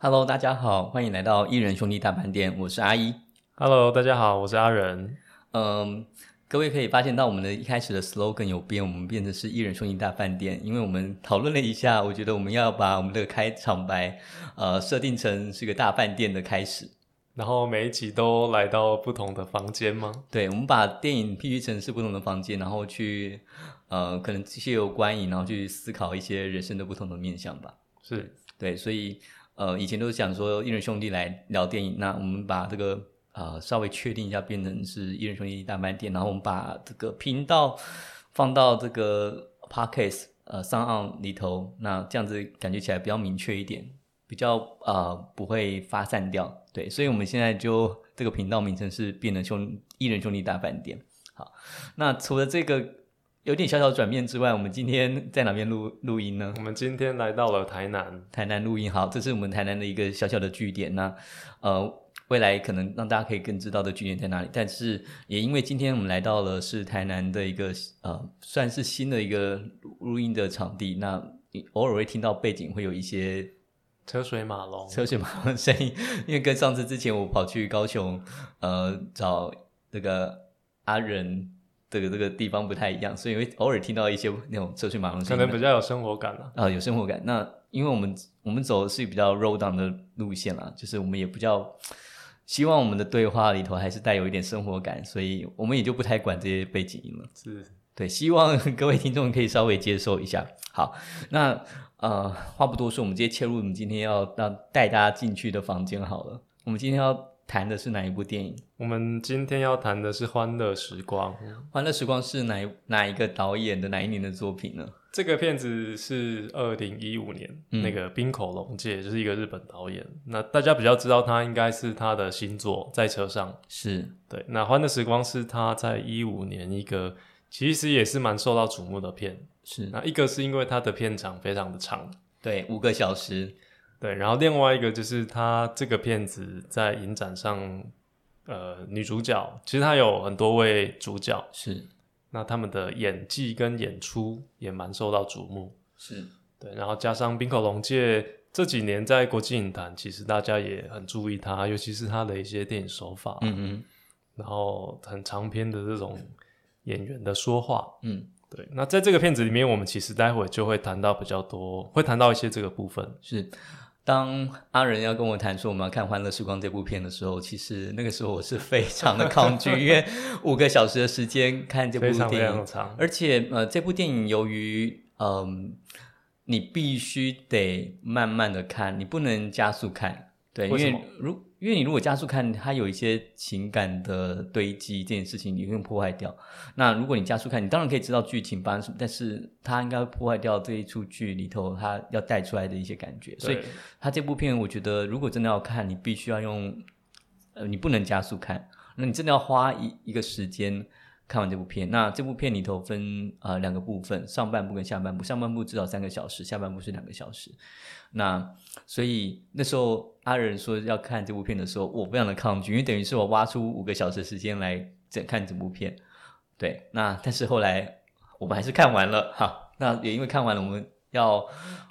Hello，大家好，欢迎来到艺人兄弟大饭店，我是阿一。Hello，大家好，我是阿仁。嗯，各位可以发现到我们的一开始的 slogan 有变，我们变成是艺人兄弟大饭店，因为我们讨论了一下，我觉得我们要把我们的开场白呃设定成是个大饭店的开始。然后每一集都来到不同的房间吗？对，我们把电影譬喻成是不同的房间，然后去呃可能借由观影，然后去思考一些人生的不同的面向吧。是对，所以呃，以前都是讲说一人兄弟来聊电影，那我们把这个呃稍微确定一下，变成是一人兄弟大饭店，然后我们把这个频道放到这个 podcast 呃上岸里头，那这样子感觉起来比较明确一点，比较呃不会发散掉。对，所以我们现在就这个频道名称是变成兄一人兄弟大饭店。好，那除了这个有点小小转变之外，我们今天在哪边录录音呢？我们今天来到了台南，台南录音好，这是我们台南的一个小小的据点。那呃，未来可能让大家可以更知道的据点在哪里。但是也因为今天我们来到了是台南的一个呃，算是新的一个录音的场地，那你偶尔会听到背景会有一些车水马龙。车水马龙的声音，因为跟上次之前我跑去高雄呃找这个阿仁。这个这个地方不太一样，所以会偶尔听到一些那种车水马龙可，能比较有生活感了、啊、有生活感。那因为我们我们走的是比较 roll down 的路线啦，就是我们也比较希望我们的对话里头还是带有一点生活感，所以我们也就不太管这些背景音了。是对，希望各位听众可以稍微接受一下。好，那呃，话不多说，我们直接切入我们今天要让带大家进去的房间好了。我们今天要谈的是哪一部电影？我们今天要谈的是《欢乐时光》。《欢乐时光》是哪一哪一个导演的哪一年的作品呢？这个片子是二零一五年，嗯那个冰口龙介就是一个日本导演。那大家比较知道他应该是他的新作《在车上》。是对，那《欢乐时光》是他在一五年一个其实也是蛮受到瞩目的片。是，那一个是因为它的片长非常的长，对，五个小时。对，然后另外一个就是他这个片子在影展上，呃，女主角其实她有很多位主角，是那他们的演技跟演出也蛮受到瞩目。是，对，然后加上冰口龙介这几年在国际影坛，其实大家也很注意他，尤其是他的一些电影手法，嗯嗯然后很长篇的这种演员的说话。嗯。对，那在这个片子里面，我们其实待会就会谈到比较多，会谈到一些这个部分。是，当阿仁要跟我谈说我们要看《欢乐时光》这部片的时候，其实那个时候我是非常的抗拒，因为 五个小时的时间看这部非常非电影，常，而且呃，这部电影由于嗯、你必须得慢慢的看，你不能加速看，对，因为如因为你如果加速看，它有一些情感的堆积，这件事情你会破坏掉。那如果你加速看，你当然可以知道剧情发生什么，但是它应该会破坏掉这一出剧里头它要带出来的一些感觉。所以对它这部片，我觉得如果真的要看，你必须要用，呃，你不能加速看，那你真的要花一一个时间看完这部片。那这部片里头分呃两个部分，上半部跟下半部，上半部至少三个小时，下半部是两个小时。那所以那时候阿仁说要看这部片的时候，我非常的抗拒，因为等于是我挖出五个小时时间来整看这部片。对，那但是后来我们还是看完了哈。那也因为看完了，我们要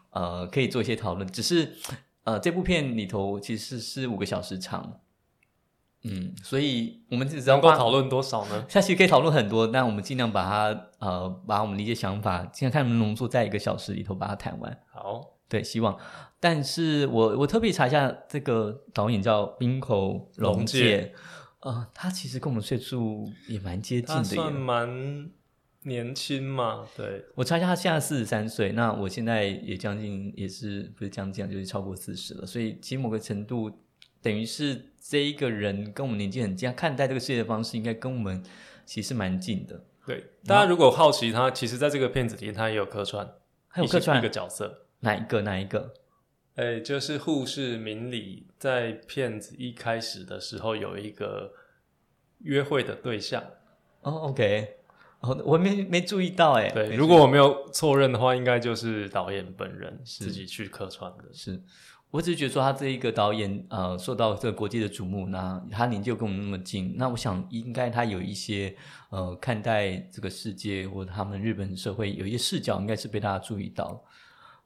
呃可以做一些讨论。只是呃这部片里头其实是五个小时长，嗯，所以我们只知道花能够讨论多少呢？下期可以讨论很多，但我们尽量把它呃把我们的一些想法，尽量看能不能浓缩在一个小时里头把它谈完。好，对，希望。但是我我特别查一下，这个导演叫滨口龙龙介介，呃，他其实跟我们岁数也蛮接近的算。蛮年轻嘛，对，我查一下，他现在四十三岁，那我现在也将近，也是不是将近啊，就是超过四十了。所以其实某个程度，等于是这一个人跟我们年纪很近，看待这个世界的方式，应该跟我们其实蛮近的。对。大家如果好奇他，其实在这个片子里他也有客串，还有客串一个角色，哪一个？哪一个？哎，就是护士明里在片子一开始的时候有一个约会的对象。哦，OK，哦，我没没注意到哎。对，如果我没有错认的话，应该就是导演本人自己去客串的。是我只是觉得说他这一个导演呃受到这个国际的瞩目，那他年纪又跟我们那么近，那我想应该他有一些呃看待这个世界或者他们日本社会有一些视角，应该是被大家注意到。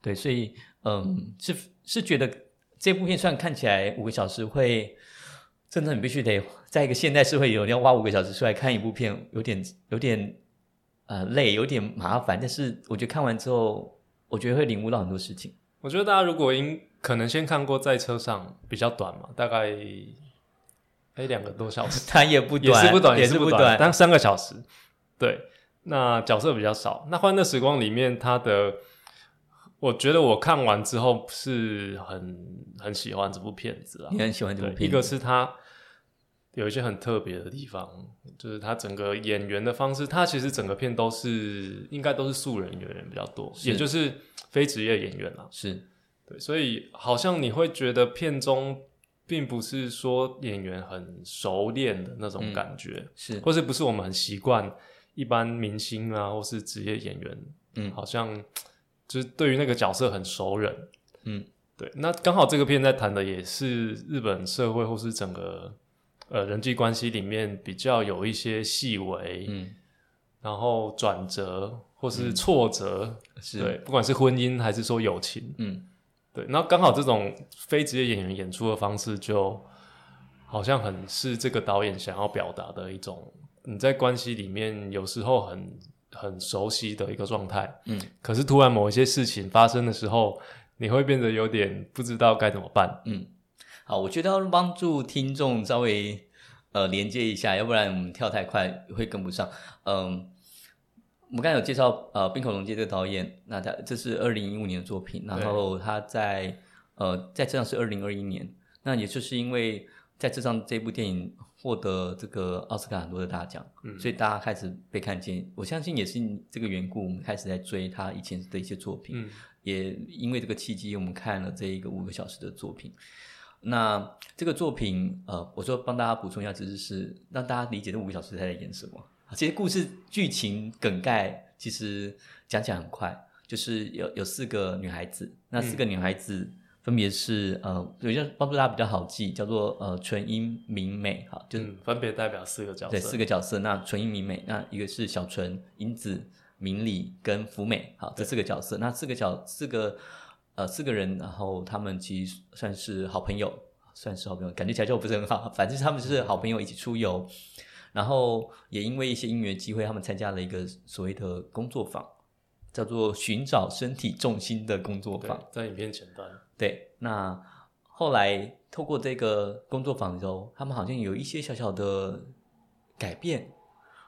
对，所以嗯是是觉得这部片虽然看起来五个小时会，真的你必须得在一个现代社会有要花五个小时出来看一部片，有点有点呃累，有点麻烦。但是我觉得看完之后，我觉得会领悟到很多事情。我觉得大家如果应可能先看过在车上比较短嘛，大概哎两个多小时，它也不短也是不短，也是不短，但三个小时。对，那角色比较少。那《欢乐时光》里面，它的我觉得我看完之后是很很喜欢这部片子啊。你很喜欢这部片子？一个是它有一些很特别的地方，就是它整个演员的方式，它其实整个片都是应该都是素人演员比较多，也就是非职业演员啊。是对，所以好像你会觉得片中。并不是说演员很熟练的那种感觉，是，或是不是我们很习惯一般明星啊，或是职业演员，嗯，好像就是对于那个角色很熟人，嗯，对。那刚好这个片在谈的也是日本社会或是整个呃人际关系里面比较有一些细微，嗯，然后转折或是挫折，是对，不管是婚姻还是说友情，嗯。对，那刚好这种非职业演员演出的方式，就好像很是这个导演想要表达的一种，你在关系里面有时候很很熟悉的一个状态，嗯，可是突然某一些事情发生的时候，你会变得有点不知道该怎么办，嗯，好，我觉得要帮助听众稍微呃连接一下，要不然我们跳太快会跟不上，嗯。我们刚才有介绍，呃，冰口龙介这个导演，那他这是二零一五年的作品，然后他在呃在这上是二零二一年，那也就是因为在这上这部电影获得这个奥斯卡很多的大奖，嗯，所以大家开始被看见。我相信也是这个缘故，我们开始在追他以前的一些作品，嗯，也因为这个契机，我们看了这一个五个小时的作品。那这个作品，呃，我说帮大家补充一下知识，是让大家理解这五个小时他在演什么。其实故事剧情梗概其实讲起来很快，就是有有四个女孩子，那四个女孩子分别是呃，有些帮助大家比较好记，叫做呃纯英明美，哈，就是分别代表四个角色，对，四个角色。那纯英明美，那一个是小纯、英子、明理跟福美，好，这四个角色。那四个角四个呃四个人，然后他们其实算是好朋友，算是好朋友，感觉起来就不是很好，反正他们就是好朋友，一起出游。然后也因为一些音乐机会，他们参加了一个所谓的工作坊，叫做“寻找身体重心”的工作坊，在影片前端。对，那后来透过这个工作坊之后，他们好像有一些小小的改变。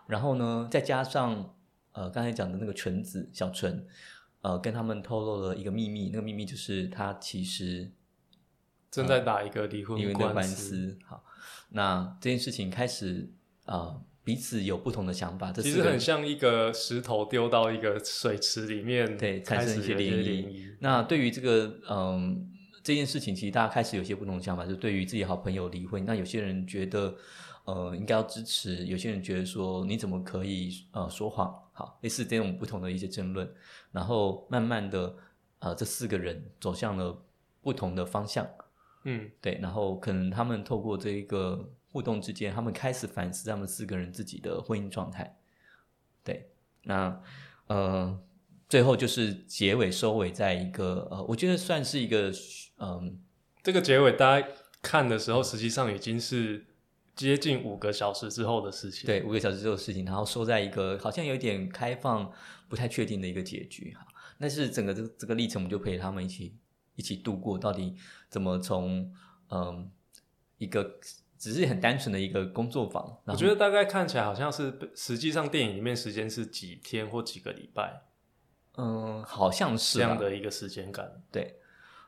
然后呢，再加上呃刚才讲的那个纯子小纯，呃跟他们透露了一个秘密，那个秘密就是他其实正在打一个离婚官司。好，那这件事情开始。啊，彼此有不同的想法，其实很像一个石头丢到一个水池里面，对，产生一些涟漪。那对于这个嗯这件事情，其实大家开始有些不同的想法，就对于自己好朋友离婚，那有些人觉得呃应该要支持，有些人觉得说你怎么可以呃说谎？好，类似这种不同的一些争论，然后慢慢的呃这四个人走向了不同的方向，嗯，对，然后可能他们透过这一个。互动之间，他们开始反思他们四个人自己的婚姻状态。对，那呃，最后就是结尾收尾在一个呃，我觉得算是一个嗯，这个结尾大家看的时候，实际上已经是接近五个小时之后的事情。对，五个小时之后的事情，然后收在一个好像有点开放、不太确定的一个结局哈。但是整个这这个历程，我们就陪他们一起一起度过，到底怎么从嗯一个。只是很单纯的一个工作坊，我觉得大概看起来好像是，实际上电影里面时间是几天或几个礼拜，嗯，好像是这样的一个时间感，对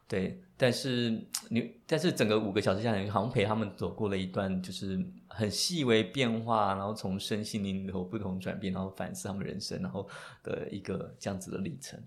对，但是你但是整个五个小时下来，好像陪他们走过了一段就是很细微变化，然后从身心灵有不同转变，然后反思他们人生，然后的一个这样子的历程。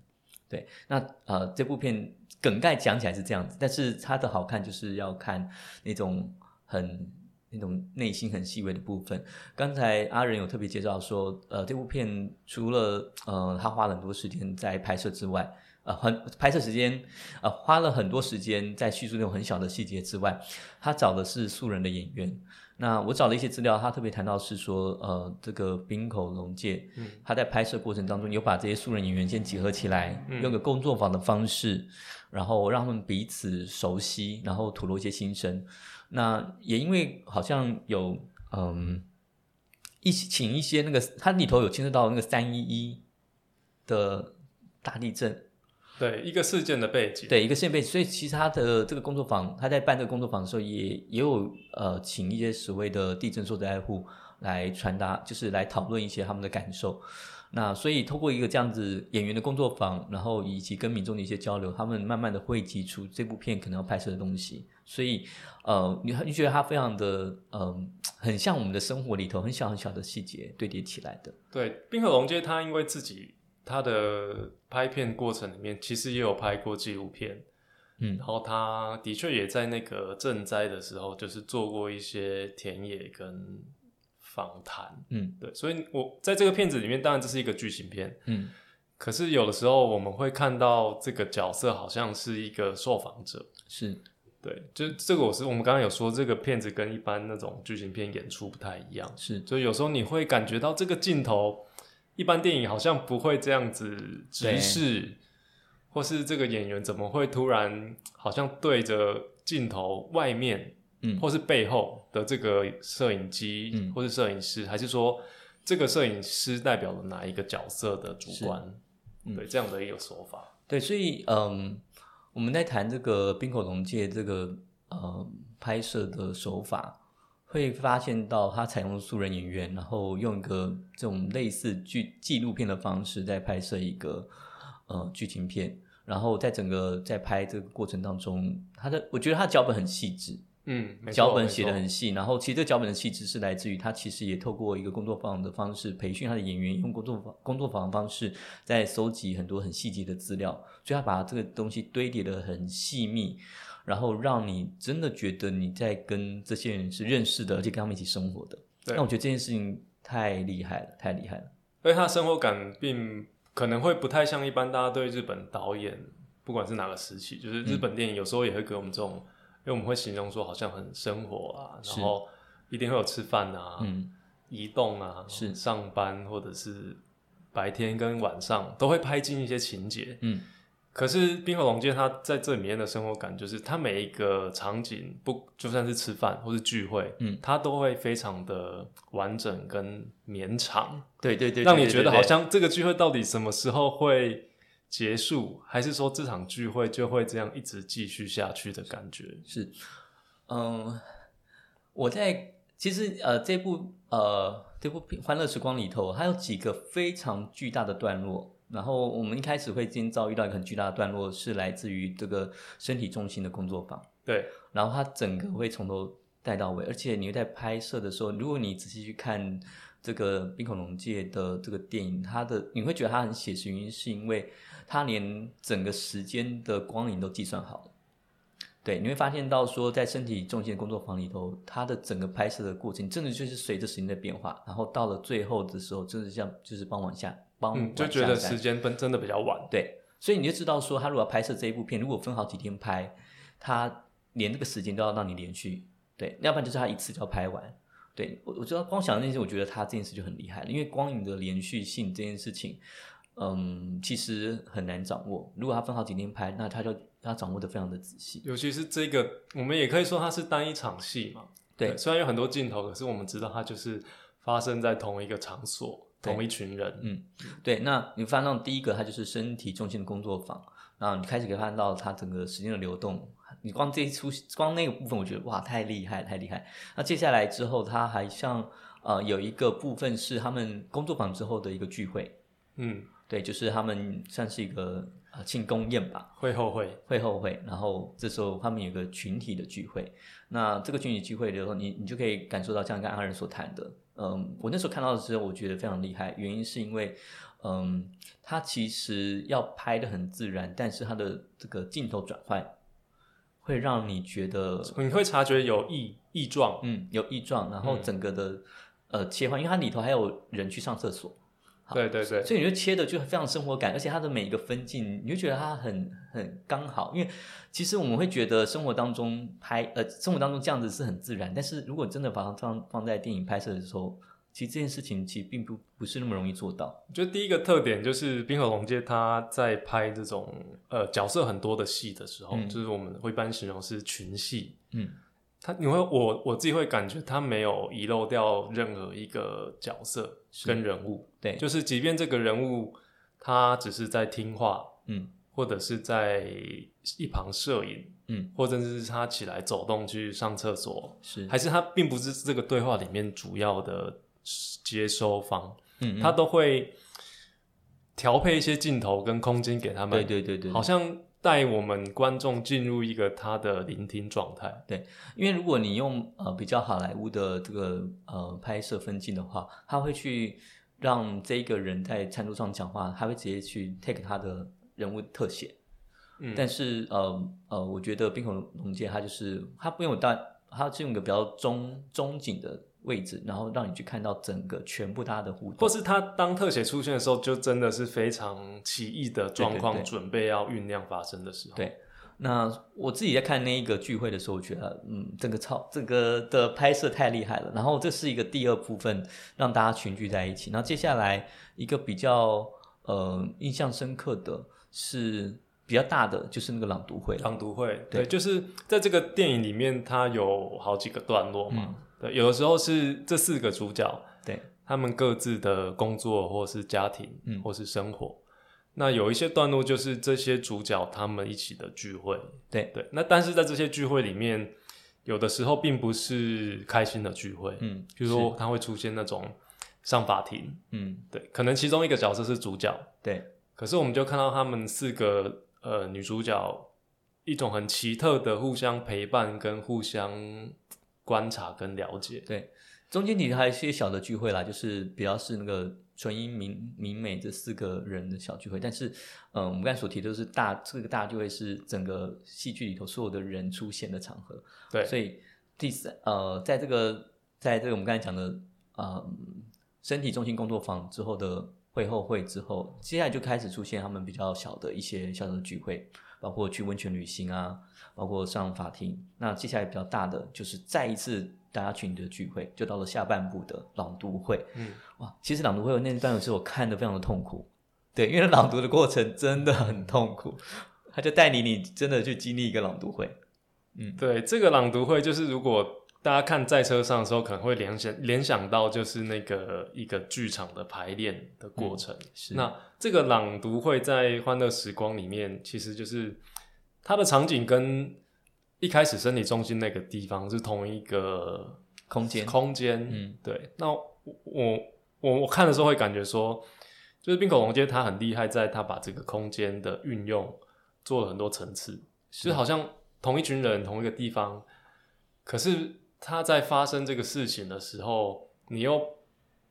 对，那呃，这部片梗概讲起来是这样子，但是它的好看就是要看那种很。那种内心很细微的部分，刚才阿仁有特别介绍说，呃，这部片除了呃他花了很多时间在拍摄之外，呃，很拍摄时间，呃，花了很多时间在叙述那种很小的细节之外，他找的是素人的演员。那我找了一些资料，他特别谈到是说，呃，这个冰口龙介，嗯他在拍摄过程当中有把这些素人演员先集合起来，嗯用个工作坊的方式，然后让他们彼此熟悉，然后吐露一些心声。那也因为好像有嗯一起请一些那个，它里头有牵涉到那个三一一的大地震，对一个事件的背景，对一个事件背景，所以其实他的这个工作坊，他在办这个工作坊的时候也，也有呃请一些所谓的地震受灾户来传达，就是来讨论一些他们的感受。那所以透过一个这样子演员的工作坊，然后以及跟民众的一些交流，他们慢慢的汇集出这部片可能要拍摄的东西。所以呃，你你觉得它非常的呃，很像我们的生活里头很小很小的细节堆叠起来的。对，冰河龙街他因为自己他的拍片过程里面，其实也有拍过纪录片，嗯。然后他的确也在那个赈灾的时候，就是做过一些田野跟访谈，嗯。对，所以我在这个片子里面，当然这是一个剧情片，嗯。可是有的时候我们会看到这个角色好像是一个受访者，是对，就这个我是我们刚刚有说，这个片子跟一般那种剧情片演出不太一样，是所以有时候你会感觉到这个镜头，一般电影好像不会这样子直视，或是这个演员怎么会突然好像对着镜头外面，嗯或是背后的这个摄影机，嗯或是摄影师，还是说这个摄影师代表了哪一个角色的主观？嗯对，这样的一个说法。对，所以嗯，我们在谈这个冰火龙界这个呃拍摄的手法，会发现到他采用素人演员，然后用一个这种类似剧纪录片的方式在拍摄一个呃剧情片，然后在整个在拍这个过程当中，他的我觉得他脚本很细致，嗯，脚本写的很细，然后其实这个脚本的细致是来自于他其实也透过一个工作坊的方式培训他的演员，用工作坊工作坊的方式在搜集很多很细节的资料，所以他把这个东西堆叠的很细密，然后让你真的觉得你在跟这些人是认识的，而且跟他们一起生活的。对那我觉得这件事情太厉害了，太厉害了。所以他的生活感并可能会不太像一般大家对日本导演，不管是哪个时期，就是日本电影有时候也会给我们这种，因为我们会形容说好像很生活啊，然后一定会有吃饭啊、嗯，移动啊、是。上班或者是白天跟晚上都会拍进一些情节。嗯，可是冰河龙街它在这里面的生活感，就是它每一个场景不就算是吃饭或是聚会，嗯。它都会非常的完整跟绵长。对对对，让你觉得好像这个聚会到底什么时候会结束，还是说这场聚会就会这样一直继续下去的感觉？是，嗯，我在其实呃这部呃这部片《欢乐时光》里头，它有几个非常巨大的段落。然后我们一开始会先遭遇到一个很巨大的段落，是来自于这个身体重心的工作坊。对，然后它整个会从头带到尾，而且你在拍摄的时候，如果你仔细去看这个冰恐龙界的这个电影，它的你会觉得它很写实，原因是因为它连整个时间的光影都计算好了。对，你会发现到说，在身体重心的工作坊里头，它的整个拍摄的过程，真的就是随着时间的变化，然后到了最后的时候，真的像就是帮往下，傍晚嗯，就觉得时间分真的比较晚。对，所以你就知道说，他如果要拍摄这一部片，如果分好几天拍，他连这个时间都要让你连续，对，要不然就是他一次就要拍完。对我，我知道光想这件事，我觉得他这件事就很厉害了，因为光影的连续性这件事情，嗯，其实很难掌握。如果他分好几天拍，那他就他掌握的非常的仔细。尤其是这个，我们也可以说它是单一场戏嘛。对虽然有很多镜头，可是我们知道它就是发生在同一个场所，同一群人。嗯，对，那你发现到第一个，它就是身体重心的工作坊，然后你开始可以看到它整个时间的流动。你光这一出，光那个部分，我觉得哇，太厉害，太厉害。那接下来之后，它还像呃有一个部分是他们工作坊之后的一个聚会，嗯，对，就是他们算是一个呃庆功宴吧，会后会，会后会，然后这时候他们有个群体的聚会，那这个群体聚会的时候，你你就可以感受到像刚刚阿仁所谈的，嗯，我那时候看到的时候，我觉得非常厉害，原因是因为，嗯，他其实要拍的很自然，但是他的这个镜头转换会让你觉得，你会察觉有异异状。嗯，有异状，然后嗯。整个的、呃切换，因为它里头还有人去上厕所。好对对对，所以你就切的就非常生活感，而且它的每一个分镜，你就觉得它很很刚好。因为其实我们会觉得生活当中拍呃生活当中这样子是很自然，但是如果真的把它放放在电影拍摄的时候，其实这件事情其实并不不是那么容易做到。我觉得第一个特点就是冰河龙介他在拍这种呃角色很多的戏的时候，嗯就是我们会一般形容是群戏。嗯，他你会我我自己会感觉他没有遗漏掉任何一个角色跟人物，对，就是即便这个人物他只是在听话，嗯或者是在一旁摄影，嗯。或者是他起来走动去上厕所，是。还是他并不是这个对话里面主要的接收方，嗯嗯。他都会调配一些镜头跟空间给他们，对对对对，好像带我们观众进入一个他的聆听状态。对因为如果你用呃比较好莱坞的这个呃拍摄分镜的话，他会去让这一个人在餐桌上讲话，他会直接去 take 他的人物特写。嗯但是呃呃，我觉得冰口龙介他就是他不用有大，他是用一个比较中中景的位置，然后让你去看到整个全部大家的互动。或是他当特写出现的时候，就真的是非常奇异的状况，对对对准备要酝酿发生的时候。对那我自己在看那一个聚会的时候，我觉得，嗯，这个超这个的拍摄太厉害了。然后这是一个第二部分，让大家群聚在一起。然后接下来一个比较呃印象深刻的是比较大的，就是那个朗读会。朗读会，对对，就是在这个电影里面，它有好几个段落嘛。嗯对，有的时候是这四个主角对，他们各自的工作或是家庭，嗯或是生活。那有一些段落就是这些主角他们一起的聚会，对对。那但是在这些聚会里面，有的时候并不是开心的聚会，嗯，比如说他会出现那种上法庭，嗯，对，可能其中一个角色是主角，对，可是我们就看到他们四个呃女主角一种很奇特的互相陪伴跟互相观察跟了解。对，中间其实还有一些小的聚会啦，就是比较是那个纯英、明明美这四个人的小聚会。但是，嗯、我们刚才所提的都是大这个大聚会是整个戏剧里头所有的人出现的场合。对所以第三呃，在这个在这个我们刚才讲的呃身体中心工作坊之后的会后会之后，接下来就开始出现他们比较小的一些小小的聚会，包括去温泉旅行啊，包括上法庭。那接下来比较大的就是再一次大家群的聚会，就到了下半部的朗读会。嗯，哇，其实朗读会那段有时候我看的非常的痛苦，对，因为朗读的过程真的很痛苦，他就带你你真的去经历一个朗读会。嗯，对，这个朗读会就是如果大家看在车上的时候，可能会联想联想到就是那个一个剧场的排练的过程。是那这个朗读会在《欢乐时光》里面，其实就是它的场景跟一开始身体中心那个地方是同一个空间，空间。嗯，对。那我我我我看的时候会感觉说，就是冰口龙街他很厉害，在他把这个空间的运用做了很多层次，其实好像同一群人同一个地方，可是他在发生这个事情的时候，你又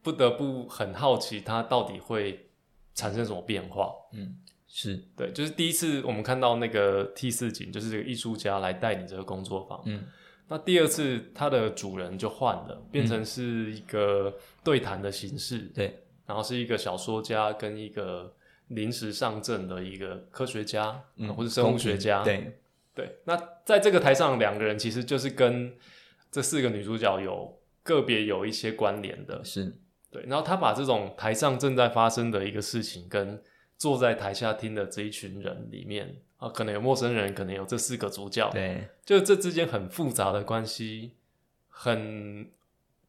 不得不很好奇他到底会产生什么变化。嗯，是，对，就是第一次我们看到那个 T 四景，就是这个艺术家来带领这个工作坊。嗯，那第二次他的主人就换了，变成是一个对谈的形式。对，然后是一个小说家跟一个临时上阵的一个科学家，嗯，或者生物学家。对，对，那在这个台上，两个人其实就是跟这四个女主角有个别有一些关联的。是，对，然后他把这种台上正在发生的一个事情，跟坐在台下听的这一群人里面啊，可能有陌生人，可能有这四个主角，对，就这之间很复杂的关系，很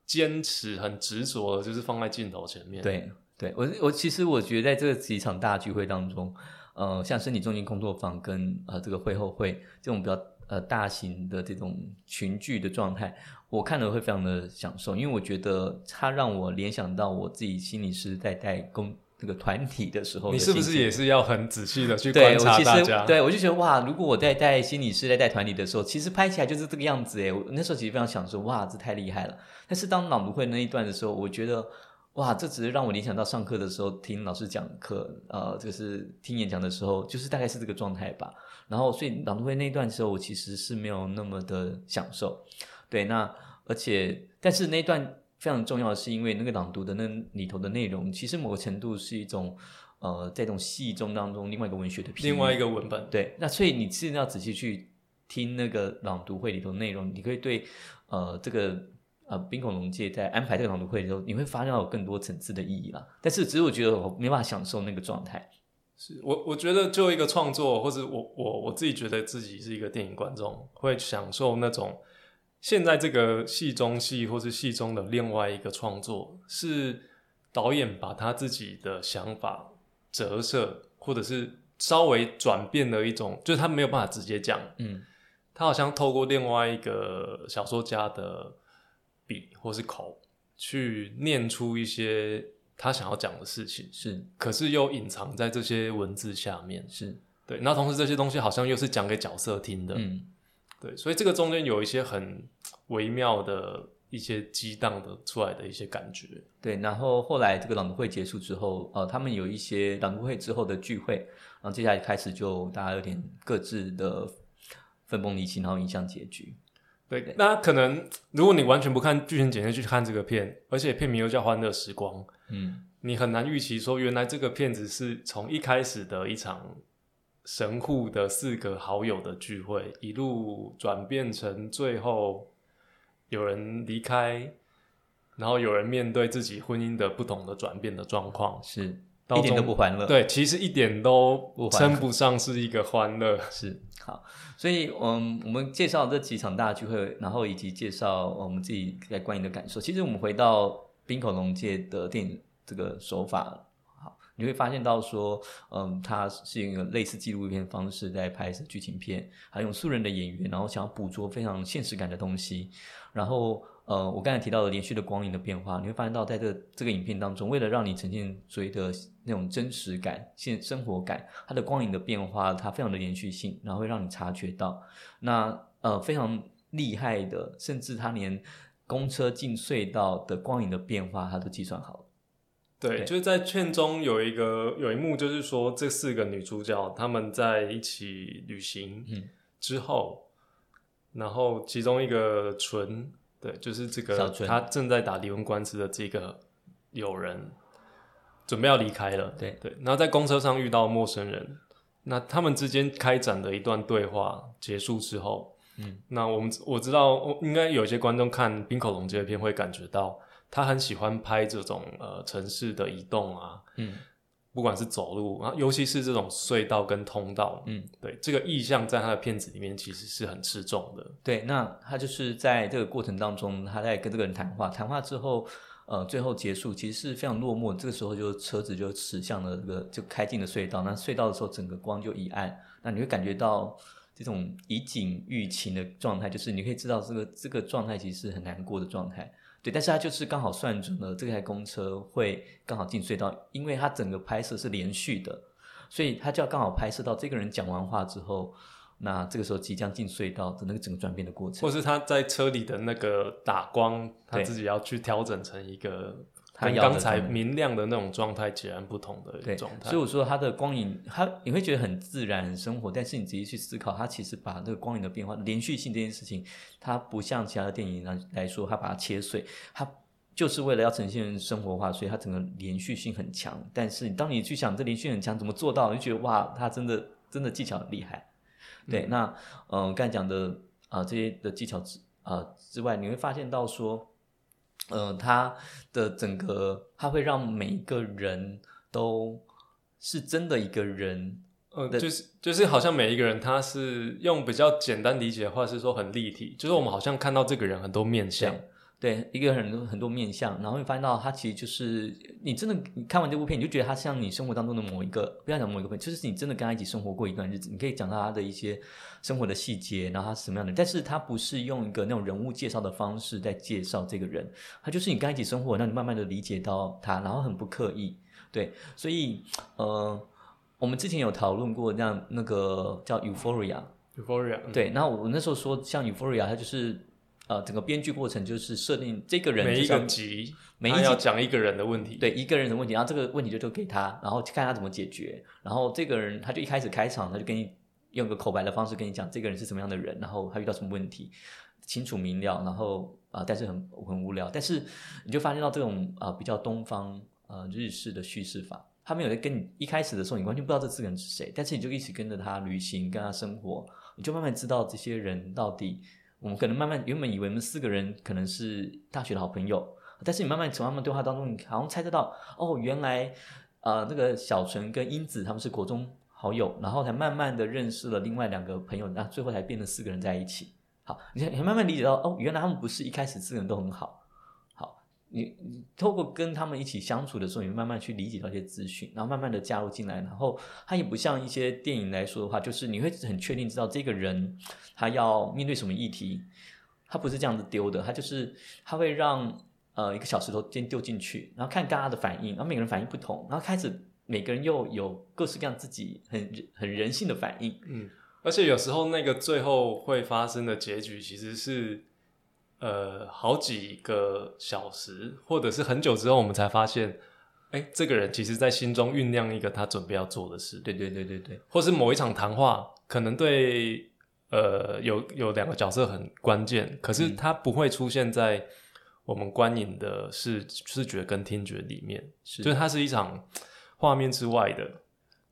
坚持、很执着的，就是放在镜头前面。对，对。我我其实我觉得在这几场大聚会当中，呃，像身体重心工作坊跟呃这个会后会这种比较呃大型的这种群聚的状态，我看了会非常的享受，因为我觉得它让我联想到我自己心理师在带工这个团体的时候的你是不是也是要很仔细的去对，观察大家？对我就觉得哇，如果我在带心理师在带团体的时候，其实拍起来就是这个样子诶。我那时候其实非常想说，哇，这太厉害了。但是当朗读会那一段的时候，我觉得哇，这只是让我联想到上课的时候听老师讲课，呃，就是听演讲的时候，就是大概是这个状态吧。然后所以朗读会那一段的时候，我其实是没有那么的享受。对，那而且但是那一段非常重要的是，因为那个朗读的那里头的内容，其实某个程度是一种呃，在这种戏中当中另外一个文学的另外一个文本。对，那所以你是要仔细去听那个朗读会里头内容，你可以对呃这个呃冰恐龙界在安排这个朗读会的时候，你会发现有更多层次的意义啦。但是只是我觉得我没办法享受那个状态。是我我觉得就一个创作，或者我我我自己觉得自己是一个电影观众，会享受那种现在这个戏中戏或是戏中的另外一个创作，是导演把他自己的想法折射，或者是稍微转变的一种，就是他没有办法直接讲，嗯，他好像透过另外一个小说家的笔或是口，去念出一些。他想要讲的事情是，可是又隐藏在这些文字下面，是对。那同时这些东西好像又是讲给角色听的，嗯，对。所以这个中间有一些很微妙的一些激荡的出来的一些感觉。对，然后后来这个朗读会结束之后，呃，他们有一些朗读会之后的聚会，然后接下来开始就大家有点各自的分崩离析，然后影响结局。对，那可能如果你完全不看剧情简介去看这个片，而且片名又叫《欢乐时光》，嗯，你很难预期说原来这个片子是从一开始的一场神户的四个好友的聚会，一路转变成最后有人离开，然后有人面对自己婚姻的不同的转变的状况，是。一点都不欢乐，对，其实一点都称不上是一个欢乐。是 好，所以嗯，我们介绍这几场大聚会，然后以及介绍我们自己在观影的感受。其实我们回到冰口龙界的电影这个手法，好，你会发现到说，嗯，它是一个类似纪录片方式在拍摄剧情片，还用素人的演员，然后想要捕捉非常现实感的东西，然后。呃，我刚才提到的连续的光影的变化，你会发现到在这这个影片当中，为了让你呈现所谓的那种真实感、现生活感，它的光影的变化，它非常的连续性，然后会让你察觉到。那呃非常厉害的，甚至它连公车进隧道的光影的变化，它都计算好了。对，就是在片中有一个有一幕，就是说这四个女主角她们在一起旅行之后，然后其中一个纯。对，就是这个，她正在打离婚官司的这个友人，准备要离开了。对对，然后在公车上遇到陌生人，那他们之间开展的一段对话结束之后，嗯，那我们我知道，应该有些观众看冰口龙这片会感觉到，他很喜欢拍这种呃城市的移动啊，嗯。不管是走路啊，尤其是这种隧道跟通道，嗯，对，这个意象在他的片子里面其实是很吃重的。对，那他就是在这个过程当中，他在跟这个人谈话，谈话之后，呃，最后结束，其实是非常落寞。这个时候，就车子就驶向了这个就开进了隧道。那隧道的时候，整个光就一暗，那你会感觉到这种以景喻情的状态，就是你可以知道这个这个状态其实是很难过的状态。对，但是他就是刚好算准了这台公车会刚好进隧道，因为他整个拍摄是连续的，所以他就要刚好拍摄到这个人讲完话之后，那这个时候即将进隧道的那个整个转变的过程，或是他在车里的那个打光，他自己要去调整成一个。跟刚才明亮的那种状态截然不同的状态，所以我说它的光影，它你会觉得很自然、很生活，但是你仔细去思考，它其实把这个光影的变化、连续性这件事情，它不像其他的电影来来说，它把它切碎，它就是为了要呈现生活化，所以它整个连续性很强。但是当你去想这连续很强怎么做到，你就觉得哇，它真的真的技巧很厉害。对，那嗯，刚才讲的啊这些的技巧之啊之外，你会发现到说。呃，他的整个他会让每一个人都是真的一个人，呃，就是就是好像每一个人他是用比较简单理解的话是说很立体，就是我们好像看到这个人很多面相。对一个很多很多面相，然后你发现到他其实就是你真的你看完这部片，你就觉得他像你生活当中的某一个，不要讲某一个就是你真的跟他一起生活过一段日子，你可以讲到他的一些生活的细节，然后他是什么样的，但是他不是用一个那种人物介绍的方式在介绍这个人，他就是你跟他一起生活，让你慢慢的理解到他，然后很不刻意，对，所以呃，我们之前有讨论过，像那个叫 Euphoria，Euphoria，对，然后我那时候说像 Euphoria，它就是。呃，整个编剧过程就是设定这个人每一个集，每一集要讲一个人的问题，对一个人的问题，然后这个问题就都给他，然后看他怎么解决。然后这个人他就一开始开场，他就跟你用个口白的方式跟你讲这个人是什么样的人，然后他遇到什么问题，清楚明了，然后啊、但是很很无聊，但是你就发现到这种啊、比较东方呃日式的叙事法，他没有在跟你一开始的时候，你完全不知道这四个人是谁，但是你就一起跟着他旅行，跟他生活，你就慢慢知道这些人到底，我们可能慢慢原本以为我们四个人可能是大学的好朋友，但是你慢慢从他们对话当中，你好像猜测到，哦，原来呃那个小纯跟英子他们是国中好友，然后才慢慢的认识了另外两个朋友，那最后才变成四个人在一起。好，你你慢慢理解到，哦，原来他们不是一开始四个人都很好。你你透过跟他们一起相处的时候，你慢慢去理解到一些资讯，然后慢慢的加入进来，然后它也不像一些电影来说的话，就是你会很确定知道这个人他要面对什么议题，他不是这样子丢的，他就是他会让呃一个小石头先丢进去，然后看大家的反应，然后每个人反应不同，然后开始每个人又有各式各样自己很很人性的反应，嗯，而且有时候那个最后会发生的结局其实是，呃，好几个小时或者是很久之后，我们才发现，哎，这个人其实在心中酝酿一个他准备要做的事，对对对对对，或是某一场谈话，可能对呃有有两个角色很关键，可是他不会出现在我们观影的视视觉跟听觉里面，是。就是它是一场画面之外的，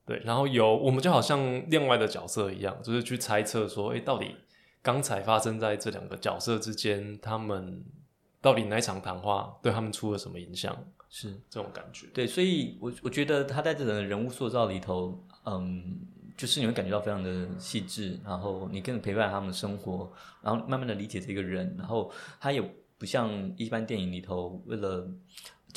对，然后有我们就好像另外的角色一样，就是去猜测说，哎，到底刚才发生在这两个角色之间，他们到底哪一场谈话对他们出了什么影响？是。这种感觉，对，所以我我觉得他在这种人物塑造里头，嗯，就是你会感觉到非常的细致，然后你跟着陪伴他们的生活，然后慢慢的理解这个人，然后他也不像一般电影里头为了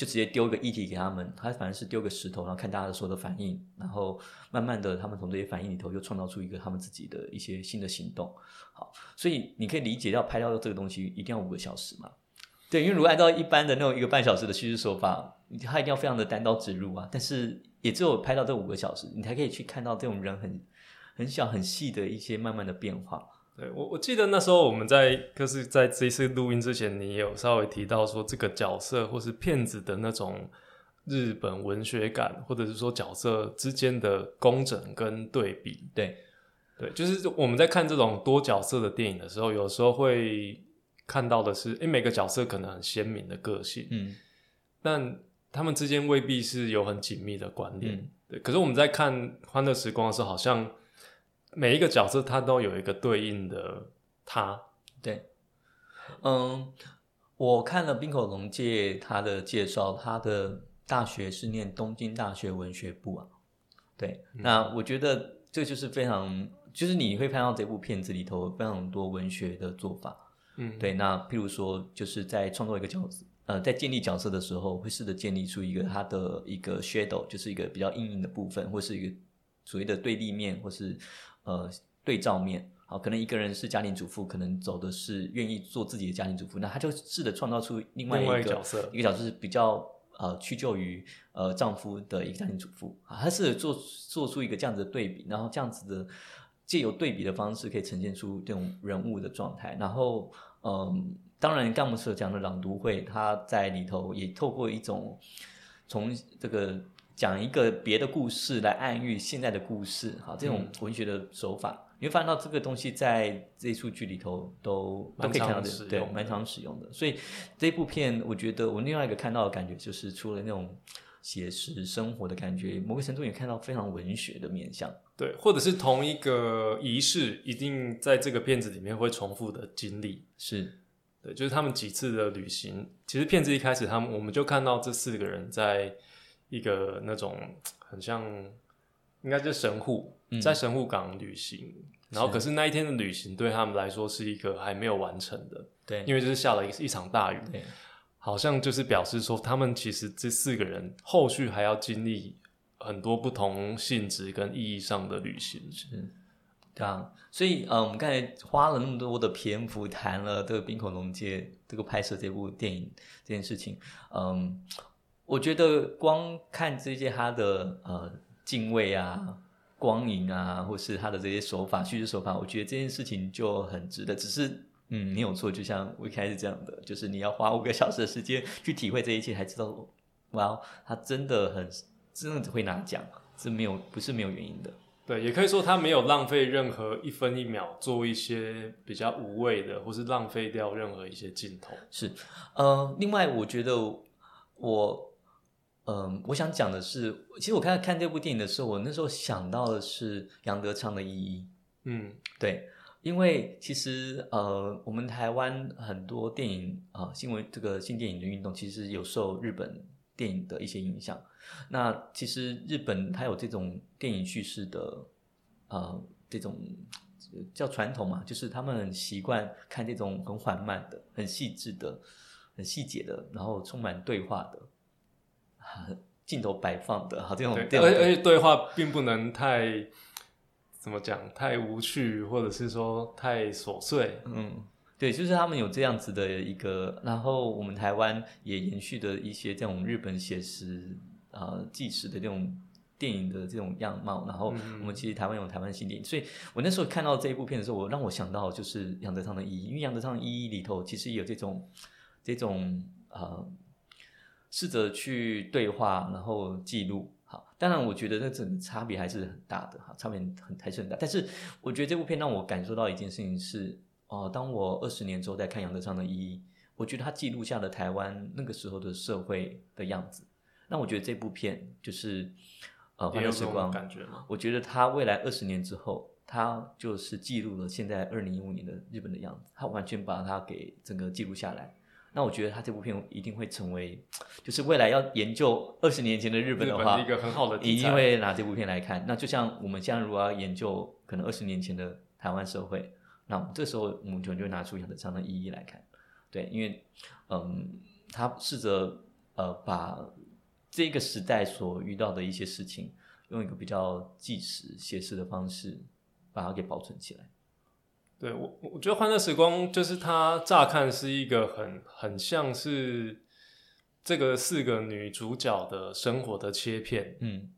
就直接丢个议题给他们，他反正是丢个石头，然后看大家的所有的反应，然后慢慢的他们从这些反应里头又创造出一个他们自己的一些新的行动。好，所以你可以理解到拍到这个东西一定要五个小时嘛。对，因为如果按照一般的那种一个半小时的叙事手法，它一定要非常的单刀直入啊。但是也只有拍到这五个小时，你才可以去看到这种人很很小很细的一些慢慢的变化。对我，我记得那时候我们在就是在这一次录音之前，你有稍微提到说这个角色或是骗子的那种日本文学感，或者是说角色之间的工整跟对比。对，对，就是我们在看这种多角色的电影的时候，有时候会看到的是，诶，每个角色可能很鲜明的个性，嗯但他们之间未必是有很紧密的关联。嗯对，可是我们在看《欢乐时光》的时候，好像每一个角色他都有一个对应的他。对，嗯，我看了冰口龙介他的介绍，他的大学是念东京大学文学部啊。对，那我觉得这就是非常，就是你会看到这部片子里头非常多文学的做法。嗯，对，那譬如说，就是在创作一个角色，呃，在建立角色的时候，会试着建立出一个他的一个 shadow，就是一个比较阴影的部分，或是一个所谓的对立面，或是呃对照面。好，可能一个人是家庭主妇，可能走的是愿意做自己的家庭主妇，那他就试着创造出另外一个个角色一个角色是比较呃屈就于呃丈夫的一个家庭主妇啊，他试着做做出一个这样子的对比，然后这样子的借由对比的方式，可以呈现出这种人物的状态。然后，嗯，当然，刚我们所讲的朗读会，他在里头也透过一种从这个讲一个别的故事来暗喻现在的故事，好，这种文学的手法。你会发现到这个东西在这一出剧里头都都蛮可以看到常使的，对，蛮常使用的。所以这部片，我觉得我另外一个看到的感觉就是，除了那种写实生活的感觉，某个程度也看到非常文学的面向。对，或者是同一个仪式，一定在这个片子里面会重复的经历。是，对，就是他们几次的旅行。其实片子一开始，他们我们就看到这四个人在一个那种很像，应该是神户，嗯在神户港旅行。然后，可是那一天的旅行对他们来说是一个还没有完成的，对，因为就是下了一一场大雨，好像就是表示说，他们其实这四个人后续还要经历很多不同性质跟意义上的旅行。是，对啊，所以呃，我们刚才花了那么多的篇幅谈了这个冰口龙介这个拍摄这部电影这件事情，嗯，我觉得光看这些他的呃敬畏啊、光影啊，或是他的这些手法、叙事手法，我觉得这件事情就很值得。只是嗯，没有错，就像我一开始这样的，就是你要花五个小时的时间去体会这一切，才知道哇，他真的很真的会拿奖，是没有不是没有原因的。对，也可以说他没有浪费任何一分一秒做一些比较无谓的，或是浪费掉任何一些镜头。是，呃，另外我觉得我，嗯、我想讲的是，其实我看看这部电影的时候，我那时候想到的是杨德昌的《意义》。嗯对，因为其实呃，我们台湾很多电影啊、新闻这个新电影的运动，其实有受日本电影的一些影响。那其实日本它有这种电影叙事的呃这种呃叫传统嘛，就是他们很习惯看这种很缓慢的、很细致的、很细节的，然后充满对话的。啊 镜头摆放的，好这种对，这种而而且对话并不能太怎么讲，太无趣，或者是说太琐碎。嗯，对，就是他们有这样子的一个，然后我们台湾也延续的一些这种日本写实呃纪实的这种电影的这种样貌，然后嗯我们其实台湾有台湾新电影，所以我那时候看到这一部片的时候，我让我想到就是杨德昌的《一一》，因为杨德昌的《一一》里头其实也有这种这种呃试着去对话，然后记录。好，当然，我觉得这整个差别还是很大的，哈，差别很还是很大。但是，我觉得这部片让我感受到一件事情是，哦、当我二十年之后再看杨德昌的《一一》，我觉得他记录下了台湾那个时候的社会的样子。那我觉得这部片就是呃《欢也有时光》，感觉吗？我觉得他未来二十年之后，他就是记录了现在二零一五年的日本的样子，他完全把它给整个记录下来。那我觉得他这部片一定会成为，就是未来要研究二十年前的日本的话，一个很好的一定会拿这部片来看。那就像我们现在如果要研究可能二十年前的台湾社会，那我们这时候我们就就会拿出杨德昌的意义来看。对，因为嗯，他试着呃把这个时代所遇到的一些事情，用一个比较纪实写实的方式把它给保存起来。对我，我觉得《欢乐时光》就是它乍看是一个很很像是这个四个女主角的生活的切片，嗯。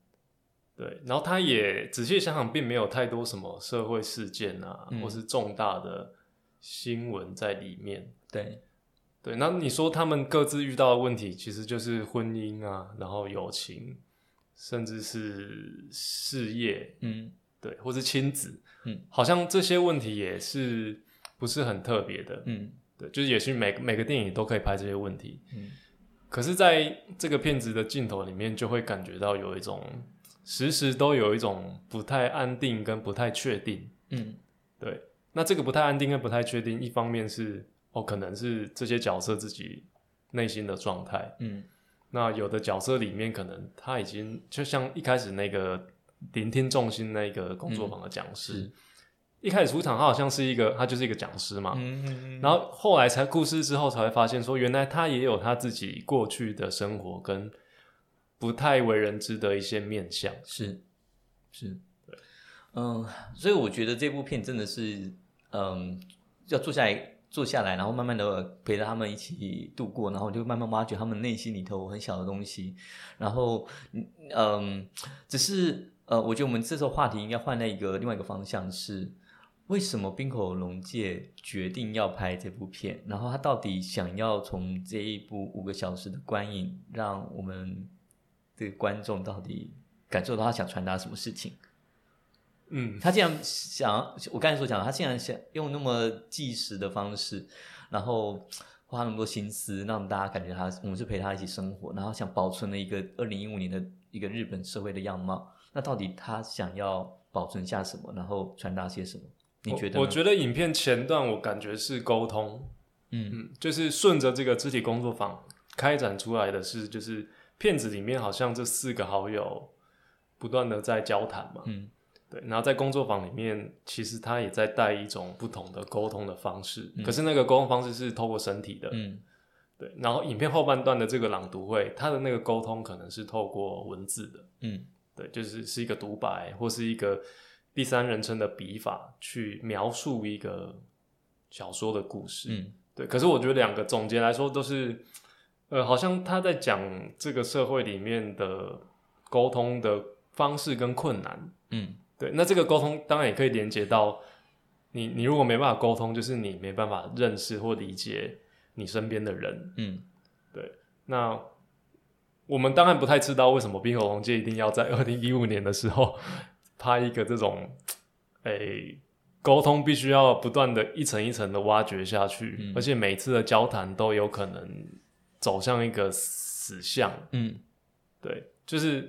对，然后它也仔细想想，并没有太多什么社会事件啊，嗯。或是重大的新闻在里面。对，对，那你说他们各自遇到的问题，其实就是婚姻啊，然后友情，甚至是事业，嗯对，或是亲子，嗯，好像这些问题也是不是很特别的，嗯。对，就是也许每个每个电影都可以拍这些问题，嗯。可是在这个片子的镜头里面，就会感觉到有一种时时都有一种不太安定跟不太确定，嗯。对，那这个不太安定跟不太确定，一方面是哦，可能是这些角色自己内心的状态，嗯。那有的角色里面可能他已经就像一开始那个聆听重心那个工作坊的讲师，是。一开始出场他好像是一个他就是一个讲师嘛，嗯，然后后来才故事之后才会发现说，原来他也有他自己过去的生活跟不太为人知的一些面相。是是，嗯，所以我觉得这部片真的是，嗯，要坐下来坐下来，然后慢慢的陪着他们一起度过，然后就慢慢挖掘他们内心里头很小的东西，然后，嗯嗯，只是呃，我觉得我们这时候话题应该换在一个另外一个方向是。为什么冰口龙介决定要拍这部片？然后他到底想要从这一部五个小时的观影，让我们的观众到底感受到他想传达什么事情？嗯，他竟然想，我刚才所讲，他竟然想用那么纪实的方式，然后花那么多心思，让大家感觉他我们是陪他一起生活，然后想保存了一个二零一五年的一个日本社会的样貌。那到底他想要保存下什么，然后传达些什么？你觉得？我？我觉得影片前段我感觉是沟通，嗯嗯，就是顺着这个肢体工作坊开展出来的是，就是片子里面好像这四个好友不断的在交谈嘛，嗯对，然后在工作坊里面，其实他也在带一种不同的沟通的方式，嗯可是那个沟通方式是透过身体的，嗯对，然后影片后半段的这个朗读会，他的那个沟通可能是透过文字的，嗯对，就是是一个独白或是一个第三人称的笔法去描述一个小说的故事，嗯对，可是我觉得两个总结来说都是，呃，好像他在讲这个社会里面的沟通的方式跟困难。嗯对，那这个沟通当然也可以连接到你，你如果没办法沟通，就是你没办法认识或理解你身边的人。嗯那我们当然不太知道为什么冰火龙界一定要在 二零一五年的时候 拍一个这种，诶、沟通必须要不断的一层一层的挖掘下去，嗯而且每次的交谈都有可能走向一个死巷。嗯对，就是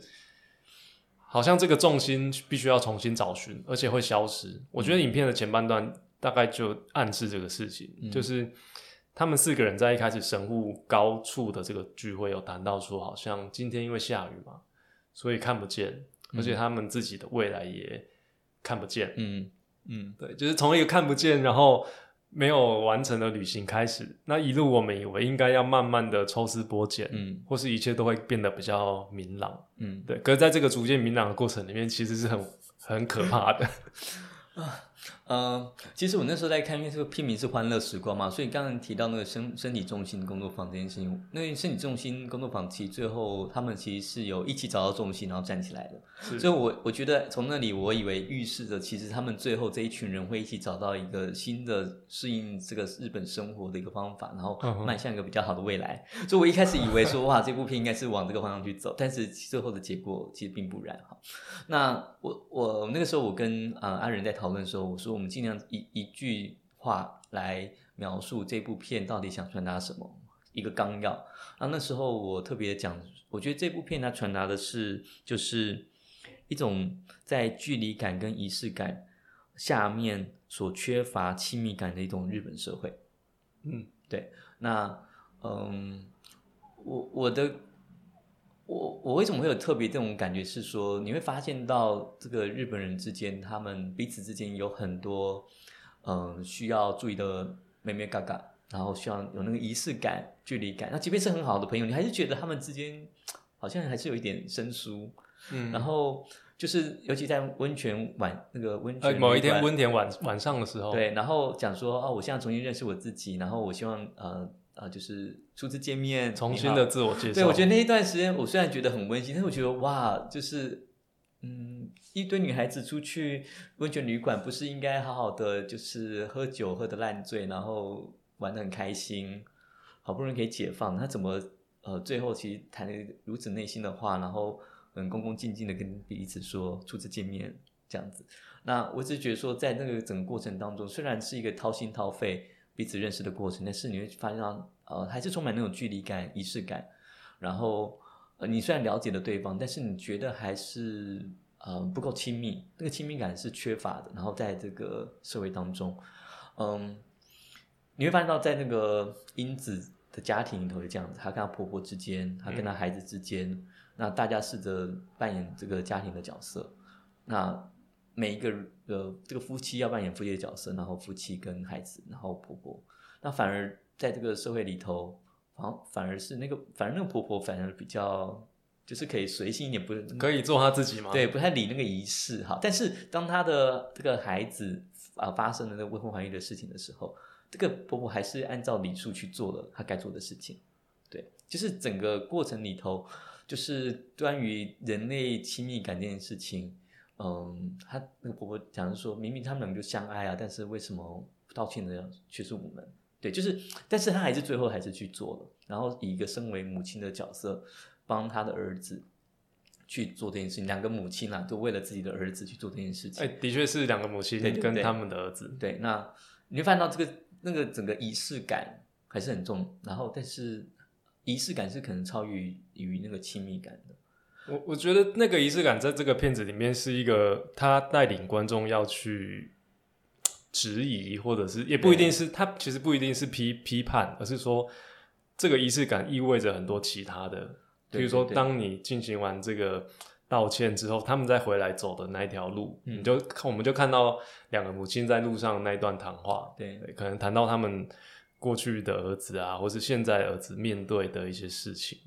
好像这个重心必须要重新找寻，而且会消失。我觉得影片的前半段大概就暗示这个事情，嗯就是他们四个人在一开始神户高处的这个聚会有谈到说，好像今天因为下雨嘛，所以看不见，而且他们自己的未来也看不见。嗯嗯对，就是从一个看不见，然后没有完成的旅行开始，那一路我们以为应该要慢慢的抽丝剥茧，嗯或是一切都会变得比较明朗。嗯，对，可是在这个逐渐明朗的过程里面，其实是很很可怕的。呃，其实我那时候在看，因为这个片名是《欢乐时光》嘛，所以刚刚提到那个身身体重心工作坊这件事情，那身体重心工作坊其实最后他们其实是有一起找到重心，然后站起来的。所以我我觉得从那里，我以为预示着其实他们最后这一群人会一起找到一个新的适应这个日本生活的一个方法，然后迈向一个比较好的未来。所以我一开始以为说哇，这部片应该是往这个方向去走，但是最后的结果其实并不然哈。那我我那个时候我跟啊、呃、阿仁在讨论的时候，我说我们尽量一一句话来描述这部片到底想传达什么，一个纲要。啊，那时候我特别讲，我觉得这部片它传达的是就是一种在距离感跟仪式感下面所缺乏亲密感的一种日本社会。嗯，对。那嗯，我我的我我为什么会有特别这种感觉？是说你会发现到这个日本人之间，他们彼此之间有很多嗯需要注意的妹妹嘎嘎，然后需要有那个仪式感、距离感。那即便是很好的朋友，你还是觉得他们之间好像还是有一点生疏。嗯然后就是尤其在温泉晚那个温呃，泉某一天温泉晚晚上的时候，，对，然后讲说哦，我现在重新认识我自己，然后我希望呃呃，就是初次见面，重新的自我介绍。对，我觉得那一段时间，我虽然觉得很温馨，但是我觉得哇，就是嗯，一堆女孩子出去温泉旅馆，不是应该好好的就是喝酒喝的烂醉，然后玩的很开心，好不容易可以解放，他怎么呃最后其实谈了如此内心的话，然后很恭恭敬敬的跟彼此说初次见面这样子。那我只是觉得说，在那个整个过程当中，虽然是一个掏心掏肺彼此认识的过程，但是你会发现到，呃，还是充满那种距离感、仪式感。然后，呃，你虽然了解了对方，但是你觉得还是呃不够亲密，那个亲密感是缺乏的。然后在这个社会当中，嗯，你会发现到在那个英子的家庭里头也这样子，她跟她婆婆之间，她跟她孩子之间，那大家试着扮演这个家庭的角色，那每一个呃这个夫妻要扮演夫妻的角色，然后夫妻跟孩子，然后婆婆，那反而在这个社会里头，反反而是那个反而那个婆婆反而比较就是可以随性一点，不是可以做他自己吗？对，不太理那个仪式哈。但是当她的这个孩子啊发生了那个未婚怀孕的事情的时候，这个婆婆还是按照礼数去做了她该做的事情。对，就是整个过程里头，就是关于人类亲密感这件事情，嗯，他那个婆婆讲是说，明明他们两个就相爱啊，但是为什么道歉的却是我们？对，就是，但是她还是最后还是去做了，然后以一个身为母亲的角色，帮她的儿子去做这件事情。两个母亲啊，都为了自己的儿子去做这件事情。哎、的确是两个母亲跟他们的儿子。对，那你会发现到这个那个整个仪式感还是很重，然后但是仪式感是可能超于于那个亲密感的。我我觉得那个仪式感在这个片子里面是一个他带领观众要去质疑，或者是也不一定是他其实不一定是批批判，而是说这个仪式感意味着很多其他的，比如说当你进行完这个道歉之后，他们再回来走的那一条路，嗯。你就看我们就看到两个母亲在路上那一段谈话，对。对，可能谈到他们过去的儿子啊，或是现在儿子面对的一些事情。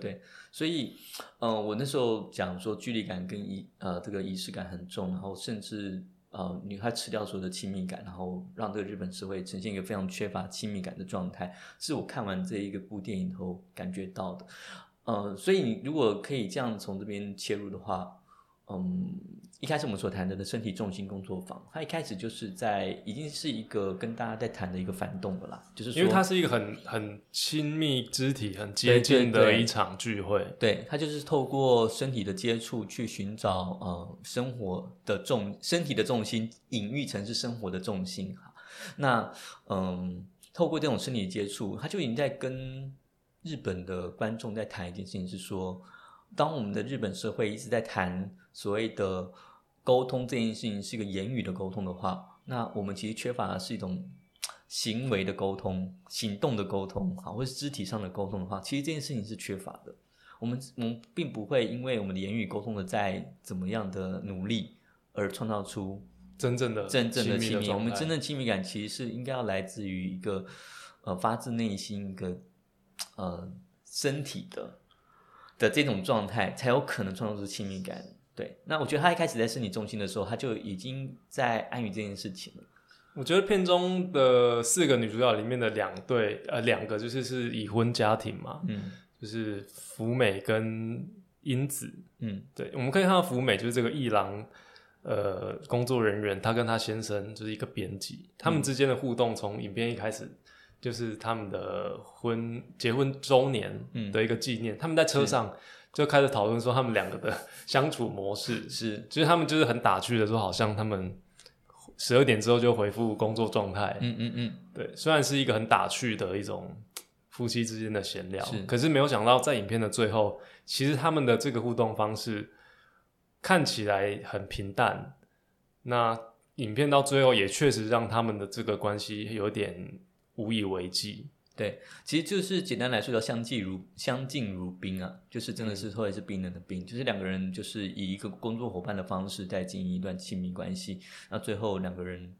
对，所以，嗯，我那时候讲说距离感跟仪呃这个仪式感很重，然后甚至呃女孩吃掉所有的亲密感，然后让这个日本社会呈现一个非常缺乏亲密感的状态，是我看完这一个部电影后感觉到的。嗯，所以你如果可以这样从这边切入的话，嗯，一开始我们所谈的的身体重心工作坊，它一开始就是在已经是一个跟大家在谈的一个反动的啦，就是说因为它是一个很很亲密肢体、很接近的一场聚会。对，它就是透过身体的接触去寻找呃生活的重身体的重心，隐喻成是生活的重心哈。那嗯，透过这种身体接触，他就已经在跟日本的观众在谈一件事情，是说，当我们的日本社会一直在谈所谓的沟通这件事情是一个言语的沟通的话，那我们其实缺乏的是一种行为的沟通、行动的沟通，好，或是肢体上的沟通的话，其实这件事情是缺乏的。我们我们并不会因为我们的言语沟通的再怎么样的努力，而创造出真正的真正的亲密。我们真正亲密感其实是应该要来自于一个呃发自内心一个呃身体的的这种状态，才有可能创造出亲密感。对，那我觉得他一开始在身体重心的时候，他就已经在安于这件事情了。我觉得片中的四个女主角里面的两对，呃，两个就是是已婚家庭嘛，嗯就是福美跟英子。嗯对，我们可以看到福美就是这个一郎呃工作人员，她跟她先生就是一个编辑，他们之间的互动从影片一开始就是他们的婚结婚周年嗯的一个纪念，他们在车上就开始讨论说他们两个的 相处模式，是其实他们就是很打趣的说，好像他们十二点之后就回复工作状态，嗯嗯嗯。对，虽然是一个很打趣的一种夫妻之间的闲聊，是。可是没有想到在影片的最后，其实他们的这个互动方式看起来很平淡，那影片到最后也确实让他们的这个关系有点无以为继。对，其实就是简单来说叫相敬如相敬如宾啊，就是真的嗯。是后来是冰冷的冰，就是两个人就是以一个工作伙伴的方式在经营一段亲密关系，那最后两个人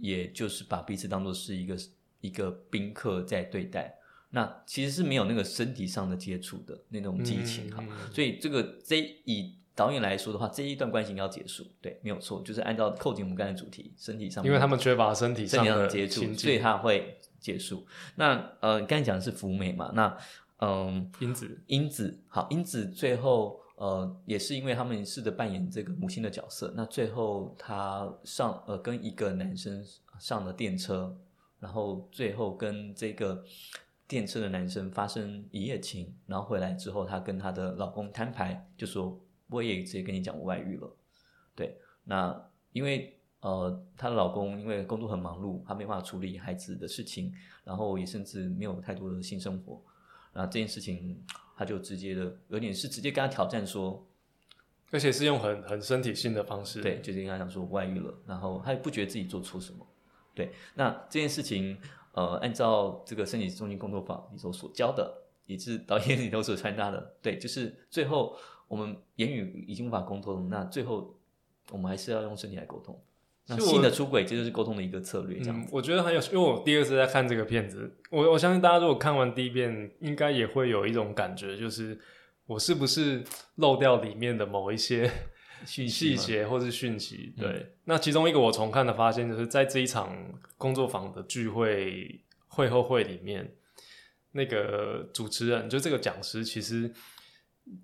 也就是把彼此当做是一个一个宾客在对待，那其实是没有那个身体上的接触的那种激情哈，嗯嗯。所以这个这以导演来说的话，这一段关系应该要结束，对，没有错，就是按照扣紧我们刚才主题，身体上面因为他们缺乏身体上的体上的接触，所以他。会结束。那呃，刚才讲的是福美嘛？那嗯，英子，英子好，英子最后呃也是因为他们试着扮演这个母亲的角色，那最后她上呃跟一个男生上了电车，然后最后跟这个电车的男生发生一夜情，然后回来之后，她跟她的老公摊牌，就说我也直接跟你讲我外遇了。对，那因为呃，她的老公因为工作很忙碌，他没办法处理孩子的事情，然后也甚至没有太多的性生活。那这件事情，他就直接的有点是直接跟他挑战说，而且是用很很身体性的方式。对，就是跟他讲说外遇了，然后他也不觉得自己做错什么。对，那这件事情，呃，按照这个身体中心工作坊里头所教的，也是导演里头所传达的，对，就是最后我们言语已经无法沟通，那最后我们还是要用身体来沟通。那性的出轨，这就是沟通的一个策略，这样。，嗯我觉得很有趣，因为我第二次在看这个片子，我我相信大家如果看完第一遍，应该也会有一种感觉，就是我是不是漏掉里面的某一些 讯息嘛细节或是讯息？嗯对，那其中一个我重看的发现，就是在这一场工作坊的聚会会后会里面，那个主持人就这个讲师，其实。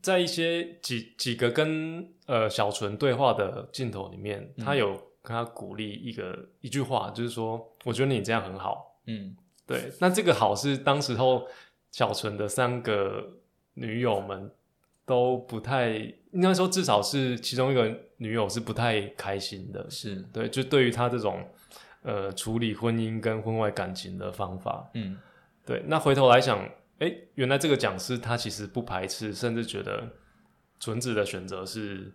在一些几几个跟呃小纯对话的镜头里面，他嗯有跟他鼓励一个一句话，就是说，我觉得你这样很好。嗯。对，那这个好是当时候小纯的三个女友们都不太，应该说至少是其中一个女友是不太开心的。是，对，就对于他这种呃处理婚姻跟婚外感情的方法，嗯。对，那回头来想，哎，原来这个讲师他其实不排斥，甚至觉得纯子的选择是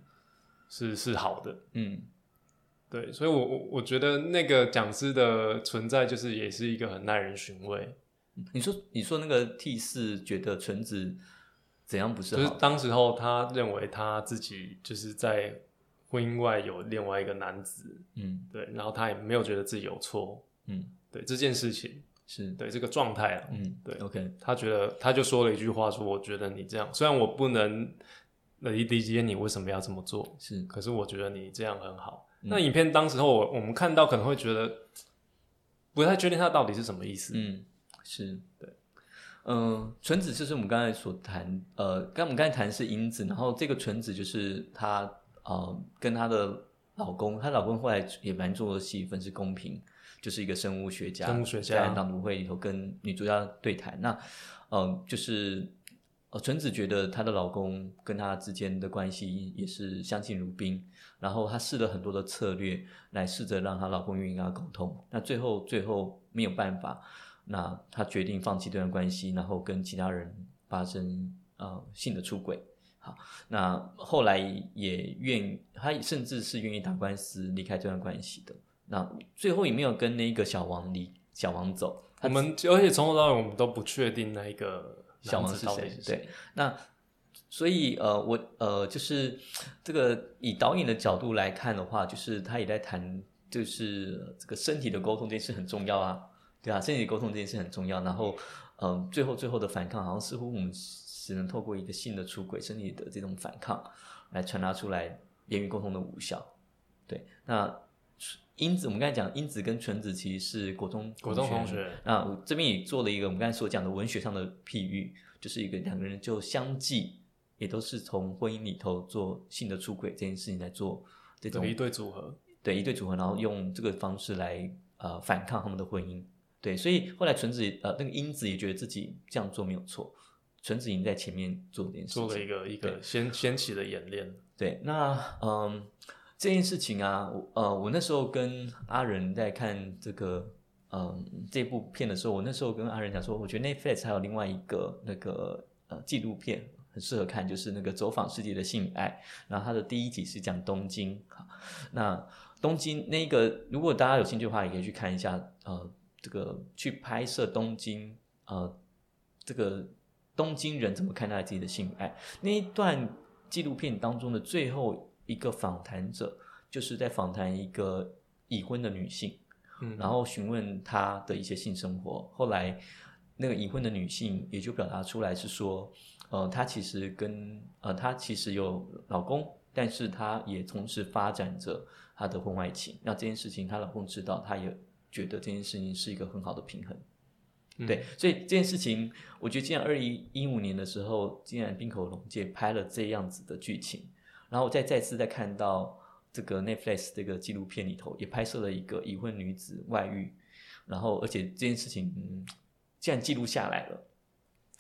是是好的。嗯对，所以我我我觉得那个讲师的存在，就是也是一个很耐人寻味。你说你说那个 T 四觉得纯子怎样不是就是？当时候他认为他自己就是在婚姻外有另外一个男子，嗯对，然后他也没有觉得自己有错，嗯，对这件事情，是，对这个状态啊，嗯对，OK，他觉得他就说了一句话说，我觉得你这样，虽然我不能理理解你为什么要这么做，是，可是我觉得你这样很好。嗯。那影片当时候我我们看到可能会觉得不太确定他到底是什么意思，嗯，是。对，嗯、纯子就是我们刚才所谈，呃，刚我们刚才谈的是英子，然后这个纯子就是她呃跟她的老公，她老公后来也蛮做的戏份是公平，就是一个生物学家，生物学家在朗读会里头跟女主角对谈。那嗯、呃就是呃纯子觉得她的老公跟她之间的关系也是相敬如宾，然后她试了很多的策略来试着让她老公愿意跟她沟通。那最后最后没有办法，那她决定放弃这段关系，然后跟其他人发生呃性的出轨。好，那后来也愿，她甚至是愿意打官司离开这段关系的。那最后也没有跟那个小王离小王走，我们而且从头到尾我们都不确定那一个小王是谁？对，那所以呃，我呃，就是这个以导演的角度来看的话，就是他也在谈，就是这个身体的沟通这件事很重要啊，对啊，身体沟通这件事很重要。然后嗯、呃最后最后的反抗，好像似乎我们只能透过一个性的出轨，身体的这种反抗来传达出来言语沟通的无效。对，那英子，我们刚才讲英子跟纯子其实是国中国中同学，那我这边也做了一个我们刚才所讲的文学上的譬喻，就是一个两个人就相继，也都是从婚姻里头做性的出轨这件事情来做这种一对组合，对一对组合，然后用这个方式来呃反抗他们的婚姻。对，所以后来纯子呃那个英子也觉得自己这样做没有错，纯子已经在前面做这件事情，做了一个一个掀掀起的演练。对，那嗯，这件事情啊，呃，我那时候跟阿仁在看这个嗯这部片的时候，我那时候跟阿仁讲说，我觉得 Netflix 还有另外一个那个呃纪录片很适合看，就是那个走访世界的性爱。然后它的第一集是讲东京，好，那东京那个如果大家有兴趣的话，也可以去看一下，呃，这个去拍摄东京，呃，这个东京人怎么看待自己的性爱那一段纪录片当中的最后一个访谈者，就是在访谈一个已婚的女性，嗯，然后询问她的一些性生活。后来那个已婚的女性也就表达出来是说，呃，她其实跟呃她其实有老公，但是她也同时发展着她的婚外情。那这件事情她老公知道，她也觉得这件事情是一个很好的平衡。嗯对，所以这件事情，我觉得既然二零一五年的时候，竟然冰口龙介拍了这样子的剧情，然后我再再次再看到这个 Netflix 这个纪录片里头，也拍摄了一个已婚女子外遇，然后而且这件事情，嗯，既然记录下来了，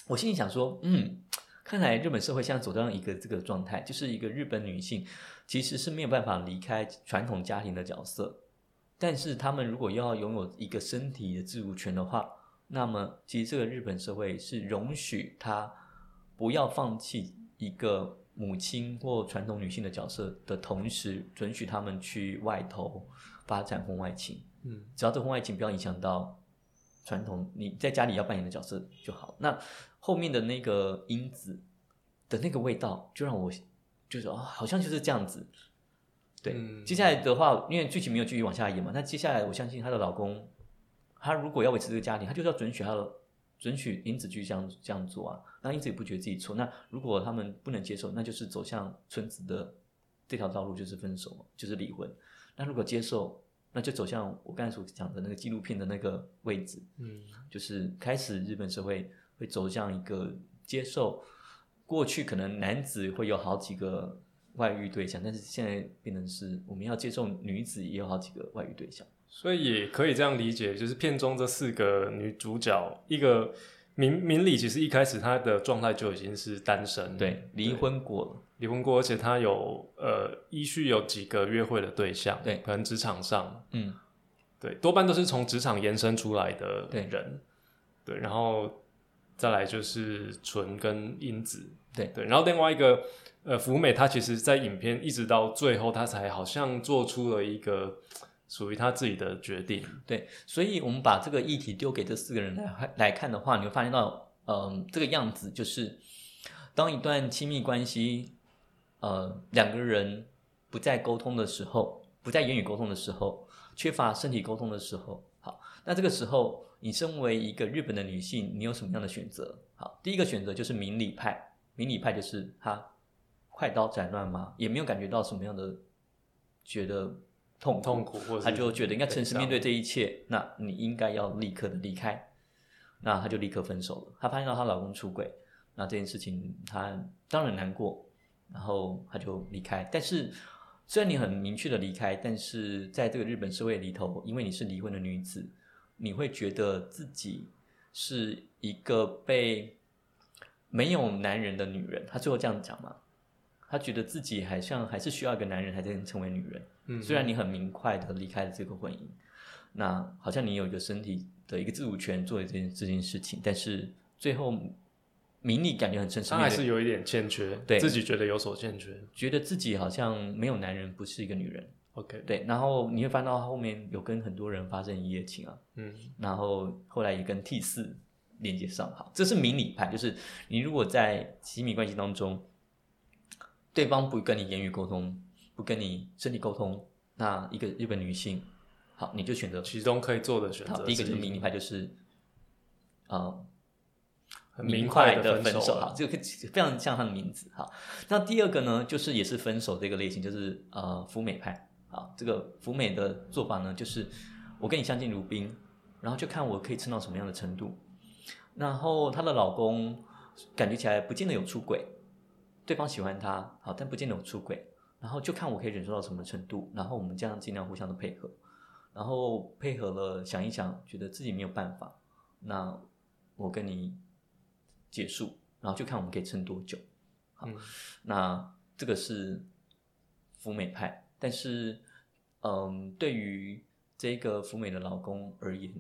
我心里想说，嗯，看来日本社会现在走到一个这个状态，就是一个日本女性其实是没有办法离开传统家庭的角色，但是她们如果要拥有一个身体的自主权的话，那么其实这个日本社会是容许她不要放弃一个母亲或传统女性的角色的同时，准许他们去外头发展婚外情。嗯，只要这婚外情不要影响到传统你在家里要扮演的角色就好。那后面的那个因子的那个味道，就让我就是哦，好像就是这样子。对，嗯接下来的话，因为剧情没有继续往下演嘛，那接下来我相信她的老公，他如果要维持这个家庭，他就是要准许他的准许英子继续这样这样做啊。那英子也不觉得自己错。那如果他们不能接受，那就是走向村子的这条道路，就是分手，就是离婚。那如果接受，那就走向我刚才所讲的那个纪录片的那个位置，嗯，就是开始日本社会会走向一个接受，过去可能男子会有好几个外遇对象，但是现在变成是我们要接受女子也有好几个外遇对象。所以也可以这样理解，就是片中这四个女主角，一个明明理其实一开始她的状态就已经是单身，对，离婚过了，离婚过，而且她有呃依序有几个约会的对象，对。可能职场上，嗯，对，多半都是从职场延伸出来的对。人，对，然后再来就是纯跟英子，对。对，然后另外一个呃福美，她其实在影片一直到最后，她才好像做出了一个属于他自己的决定，对，所以我们把这个议题丢给这四个人来来看的话，你会发现到，嗯、这个样子就是，当一段亲密关系，呃，两个人不再沟通的时候，不再言语沟通的时候，缺乏身体沟通的时候，好，那这个时候，你身为一个日本的女性，你有什么样的选择？好，第一个选择就是明理派，明理派就是他快刀斩乱麻，也没有感觉到什么样的觉得痛苦痛苦或者他就觉得应该诚实面对这一切，那你应该要立刻的离开，那他就立刻分手了。她发现到她老公出轨，那这件事情她当然难过，然后他就离开。但是虽然你很明确的离开，但是在这个日本社会里头，因为你是离婚的女子，你会觉得自己是一个被没有男人的女人。他最后这样讲嘛？他觉得自己好像还是需要一个男人，才能成为女人。嗯，虽然你很明快的离开了这个婚姻，那好像你有一个身体的一个自主权做这件这件事情，但是最后明利感觉很深，他还是有一点欠缺，对自己觉得有所欠缺。觉得自己好像没有男人，不是一个女人。OK，对，然后你会翻到后面有跟很多人发生一夜情啊，嗯然后后来也跟 T 四连接上，好，这是明理派，就是你如果在亲密关系当中，对方不跟你言语沟通，不跟你身体沟通，那一个日本女性，好，你就选择其中可以做的选择第一个就是明理派，就是呃很明快的分手，了好，这个非常像他的名字，哈。那第二个呢，就是也是分手这个类型，就是呃福美派，啊，这个福美的做法呢，就是我跟你相敬如宾，然后就看我可以撑到什么样的程度。然后她的老公感觉起来不见得有出轨，对方喜欢他，好，但不见得有出轨，然后就看我可以忍受到什么程度，然后我们这样尽量互相的配合，然后配合了想一想，觉得自己没有办法，那我跟你结束，然后就看我们可以撑多久。好，嗯那这个是福美派，但是，嗯，对于这个福美的老公而言，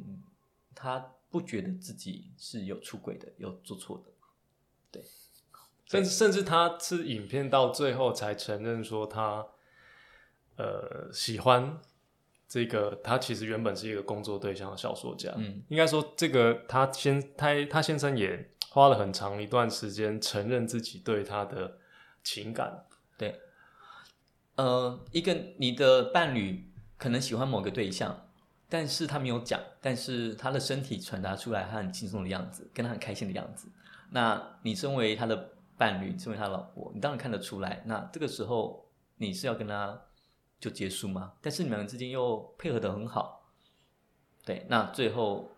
他不觉得自己是有出轨的，有做错的。甚至甚至他是影片到最后才承认说他呃喜欢这个，他其实原本是一个工作对象的小说家。嗯，应该说这个他先他他先生也花了很长一段时间承认自己对他的情感。对，呃，一个你的伴侣可能喜欢某个对象，但是他没有讲，但是他的身体传达出来他很轻松的样子，跟他很开心的样子。那你身为他的伴侣，成为他老婆，你当然看得出来。那这个时候你是要跟他就结束吗？但是你们之间又配合的很好，对，那最后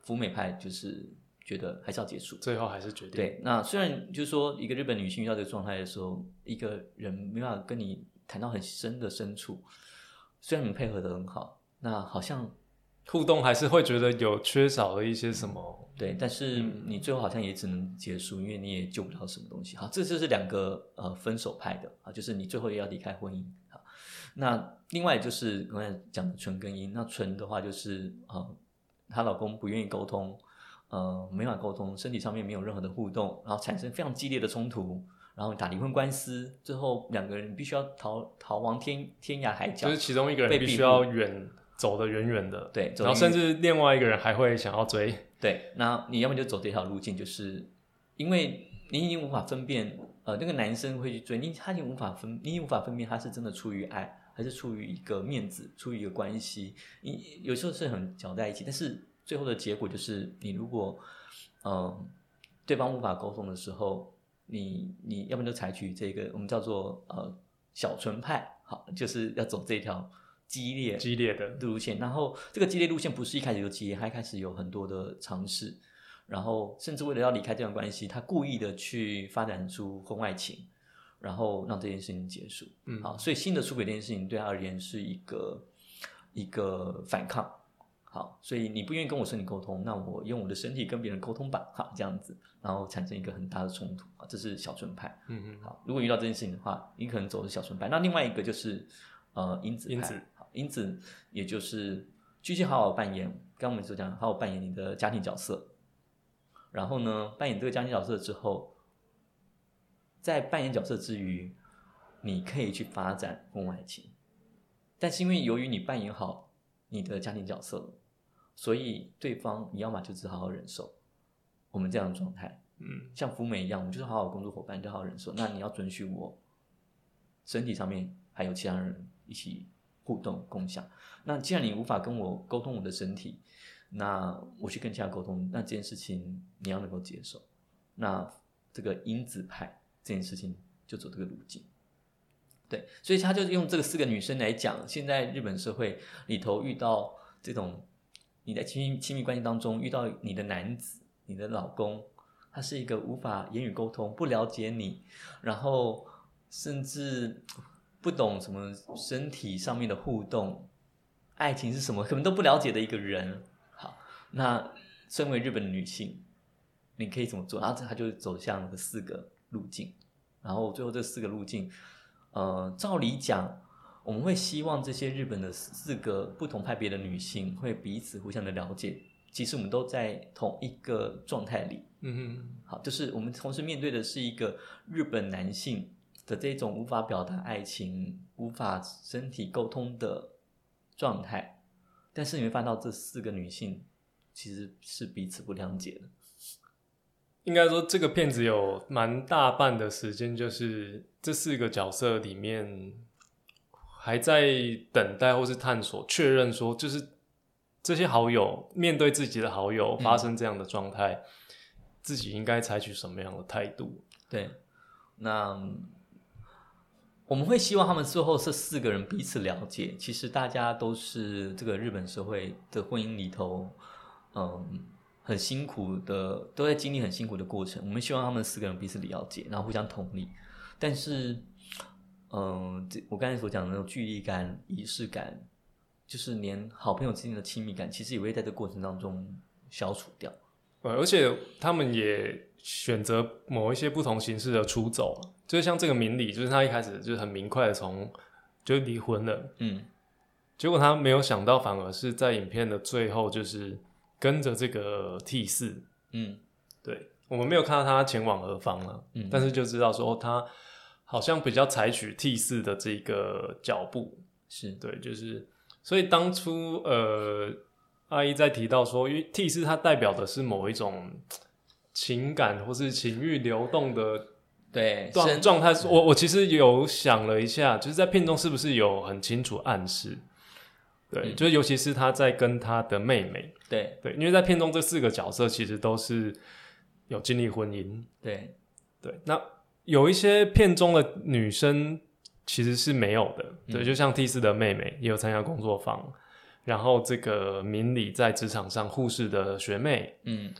福美派就是觉得还是要结束。最后还是决定对，那虽然就是说，一个日本女性遇到这个状态的时候，一个人没办法跟你谈到很深的深处，虽然你们配合的很好，那好像互动还是会觉得有缺少了一些什么。对，但是你最后好像也只能结束，因为你也救不了什么东西。好，这就是两个呃分手派的啊，就是你最后也要离开婚姻。好，那另外就是刚才讲的纯跟因，那纯的话就是呃，她老公不愿意沟通，呃，没法沟通，身体上面没有任何的互动，然后产生非常激烈的冲突，然后打离婚官司，最后两个人必须要逃逃亡天天涯海角，就是其中一个人被必须要远走得远远的，对走然后甚至另外一个人还会想要追，对，那你要么就走这条路径，就是因为你已经无法分辨，呃，那个男生会去追你，他已经无法分，你已经无法分辨他是真的出于爱，还是出于一个面子，出于一个关系。你有时候是很搅在一起，但是最后的结果就是，你如果，呃，对方无法沟通的时候，你你要么就采取这个我们叫做呃小纯派，好，就是要走这条激烈激烈的，路线，然后这个激烈路线不是一开始就激烈，他一开始有很多的尝试，然后甚至为了要离开这段关系，他故意的去发展出婚外情，然后让这件事情结束。嗯，好，所以新的出轨这件事情对他而言是一个一个反抗。好，所以你不愿意跟我身体沟通，那我用我的身体跟别人沟通吧。好，这样子，然后产生一个很大的冲突啊，这是小纯派。嗯嗯，好，如果遇到这件事情的话，你可能走的是小纯派。那另外一个就是呃因子派，因子好，因此也就是继续好好扮演，刚刚我们所讲，好好扮演你的家庭角色。然后呢，扮演这个家庭角色之后，在扮演角色之余，你可以去发展婚外情。但是因为由于你扮演好你的家庭角色了，所以对方你要么就只好好忍受我们这样的状态，嗯，像福美一样，我们就是好好工作伙伴，你就好好忍受。那你要准许我身体上面还有其他人一起互动共享。那既然你无法跟我沟通我的身体，那我去跟其他沟通，那这件事情你要能够接受。那这个因子派这件事情就走这个路径。对，所以他就用这个四个女生来讲，现在日本社会里头遇到这种你在亲亲密关系当中遇到你的男子、你的老公，他是一个无法言语沟通、不了解你，然后甚至不懂什么身体上面的互动，爱情是什么，可能都不了解的一个人。好，那身为日本女性，你可以怎么做？然后她就走向了四个路径，然后最后这四个路径，呃，照理讲，我们会希望这些日本的四个不同派别的女性会彼此互相的了解。其实我们都在同一个状态里，嗯，好，就是我们同时面对的是一个日本男性的这种无法表达爱情、无法身体沟通的状态，但是你会发现到这四个女性其实是彼此不谅解的。应该说这个片子有蛮大半的时间，就是这四个角色里面还在等待或是探索，确认说就是这些好友面对自己的好友发生这样的状态，自己应该采取什么样的态度？对，那我们会希望他们最后这四个人彼此了解。其实大家都是这个日本社会的婚姻里头，嗯，很辛苦的，都在经历很辛苦的过程。我们希望他们四个人彼此了解，然后互相同理。但是，嗯，这我刚才所讲的那种距离感、仪式感，就是连好朋友之间的亲密感，其实也会在这过程当中消除掉。呃，而且他们也选择某一些不同形式的出走，就是像这个明理，就是他一开始就是很明快的从就离婚了，嗯，结果他没有想到，反而是在影片的最后，就是跟着这个 T 四，嗯。对我们没有看到他前往何方了，嗯，但是就知道说哦他好像比较采取 T 四的这个脚步，是。对，就是所以当初呃阿姨在提到说，因为 T 四它代表的是某一种情感或是情欲流动的对状生状态，我我其实有想了一下，就是在片中是不是有很清楚暗示？对，嗯。就是尤其是他在跟他的妹妹，对。对，因为在片中这四个角色其实都是有经历婚姻，对。对，那有一些片中的女生其实是没有的，对，嗯。就像 T 四的妹妹也有参加工作坊，然后这个明理在职场上护士的学妹，嗯，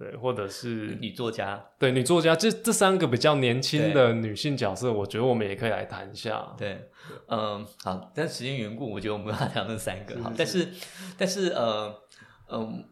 对，或者是女作家，对女作家，这这三个比较年轻的女性角色，我觉得我们也可以来谈一下。对，嗯，好，但时间缘故，我觉得我们不要聊那三个，好，但是是但是呃，嗯，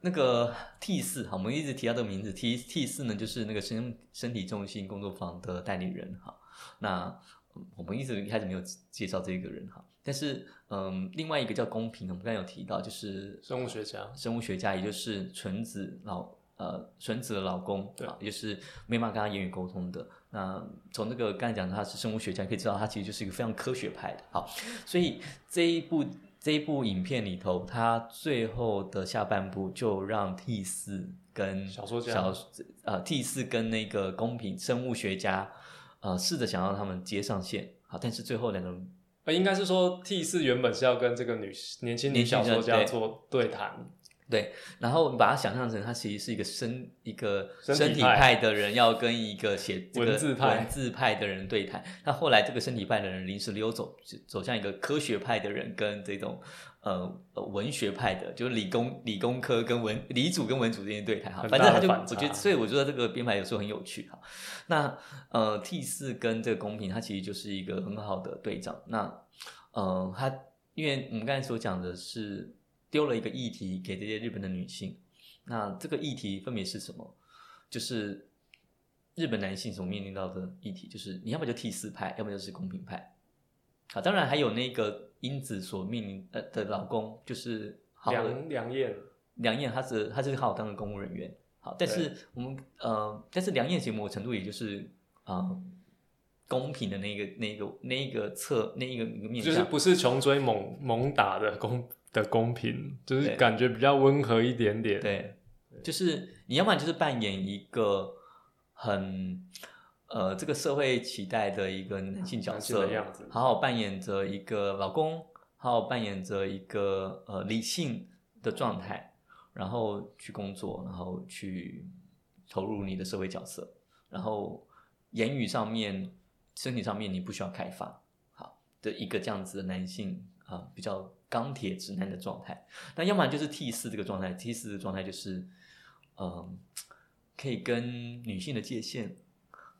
那个 T 四，好，我们一直提到这个名字，T T 四呢，就是那个身身体重心工作坊的代理人，哈，那嗯我们一直一开始没有介绍这个人，哈，但是嗯，另外一个叫公平，我们刚才有提到，就是生物学家，生物学家，也就是纯子老呃纯子的老公，对啊，也就是没办法跟他言语沟通的。那从那个刚才讲他是生物学家，可以知道他其实就是一个非常科学派的。好，所以这一部这一部影片里头，他最后的下半部就让 T 四跟小说家小呃 T 四跟那个公平生物学家呃试着想让他们接上线，好，但是最后两个人呃，应该是说 T 四原本是要跟这个女年轻女小说家对做对谈，对，然后你把它想象成，他其实是一个身一个身体派派的人要跟一个写这个文字派文字派的人对谈。那后来这个身体派的人临时溜走，走向一个科学派的人跟这种呃呃文学派的，就是理工理工科跟文理组跟文组之间对谈哈。反正他就我觉得，所以我觉得这个编排有时候很有趣哈。那呃 T 四跟这个公平，它其实就是一个很好的对仗。那呃，他因为我们刚才所讲的是丢了一个议题给这些日本的女性，那这个议题分别是什么？就是日本男性所面临到的议题，就是你要么就替四派，要么就是公平派。啊，当然还有那个英子所面临呃的老公，就是好梁梁燕，梁燕，她是她是好好当的公务人员，好，但是我们呃，但是梁燕其实某个程度也就是啊、呃公平的那个那个那个侧那一个一个面向，就是不是穷追猛猛打的公的公平，就是感觉比较温和一点点。对，就是你要不然就是扮演一个很呃这个社会期待的一个男性角色的样子好好扮演着一个老公，好好扮演着一个呃理性的状态，然后去工作，然后去投入你的社会角色，然后言语上面、身体上面你不需要开发，好的一个这样子的男性啊、比较钢铁直男的状态。那要不然就是 T 四这个状态，T 四的状态就是，嗯、可以跟女性的界限，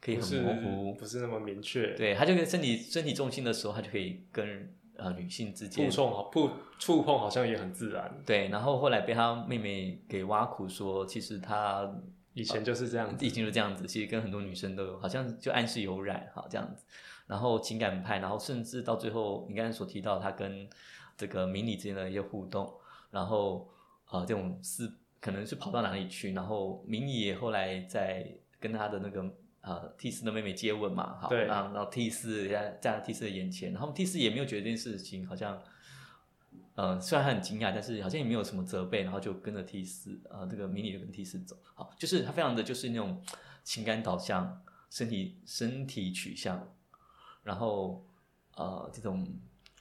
可以很模糊，不是那么明确，对，他就跟身体身体重心的时候，他就可以跟呃女性之间触碰好触触碰好像也很自然，对，然后后来被他妹妹给挖苦说，其实他以前就是这样子以前就这样子，其实跟很多女生都有，好像就暗示有染哈这样子。然后情感派，然后甚至到最后，你刚才所提到他跟这个迷你之间的一些互动，然后呃这种是可能是跑到哪里去，然后迷你也后来在跟他的那个呃 T 四的妹妹接吻嘛，好，对然后然后 T 四在在 T 四的眼前，然后 T 四也没有觉得这件事情好像。呃，虽然他很惊讶，但是好像也没有什么责备，然后就跟着 T 四，呃，这个迷你就跟 T 四走，好，就是他非常的就是那种情感导向、身体身体取向，然后呃这种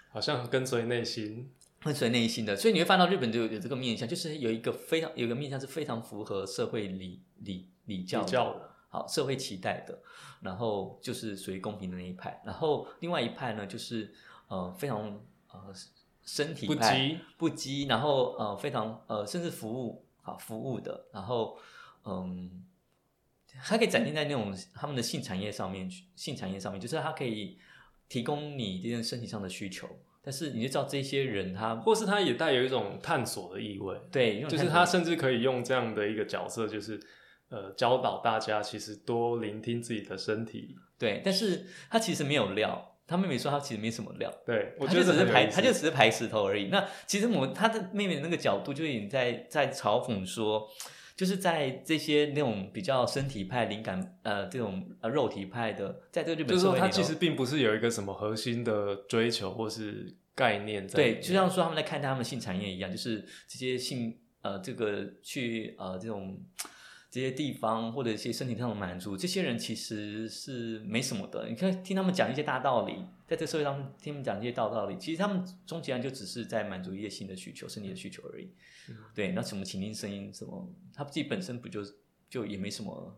好像跟随内心，跟随内心的，所以你会发现到日本就有有这个面向，就是有一个非常有一个面向是非常符合社会礼礼礼教的比较好社会期待的，然后就是属于公平的那一派，然后另外一派呢就是呃非常呃身体不派羁。不羁，然后呃非常呃甚至服务好服务的，然后嗯，它可以展现在那种他们的性产业上面去，性产业上面就是它可以提供你这件身体上的需求，但是你就知道这些人他或是他也带有一种探索的意味，对，就是他甚至可以用这样的一个角色，就是呃教导大家其实多聆听自己的身体。对，但是他其实没有料。他妹妹说他其实没什么料，对，我他觉就只是排，他就只是排石头而已。那其实我他的妹妹的那个角度，就已经在在嘲讽说，就是在这些那种比较身体派、灵感呃这种呃肉体派的，在这个日本社会其实并不是有一个什么核心的追求或是概念在对，就像说他们在看待他们性产业一样，就是这些性呃这个去呃这种这些地方或者一些身体上的满足，这些人其实是没什么的。你看听他们讲一些大道理，在这个社会上听他们讲一些大道理，其实他们终其然就只是在满足一些性的需求、身体的需求而已。对，那什么倾听声音什么，他自己本身不就就也没什么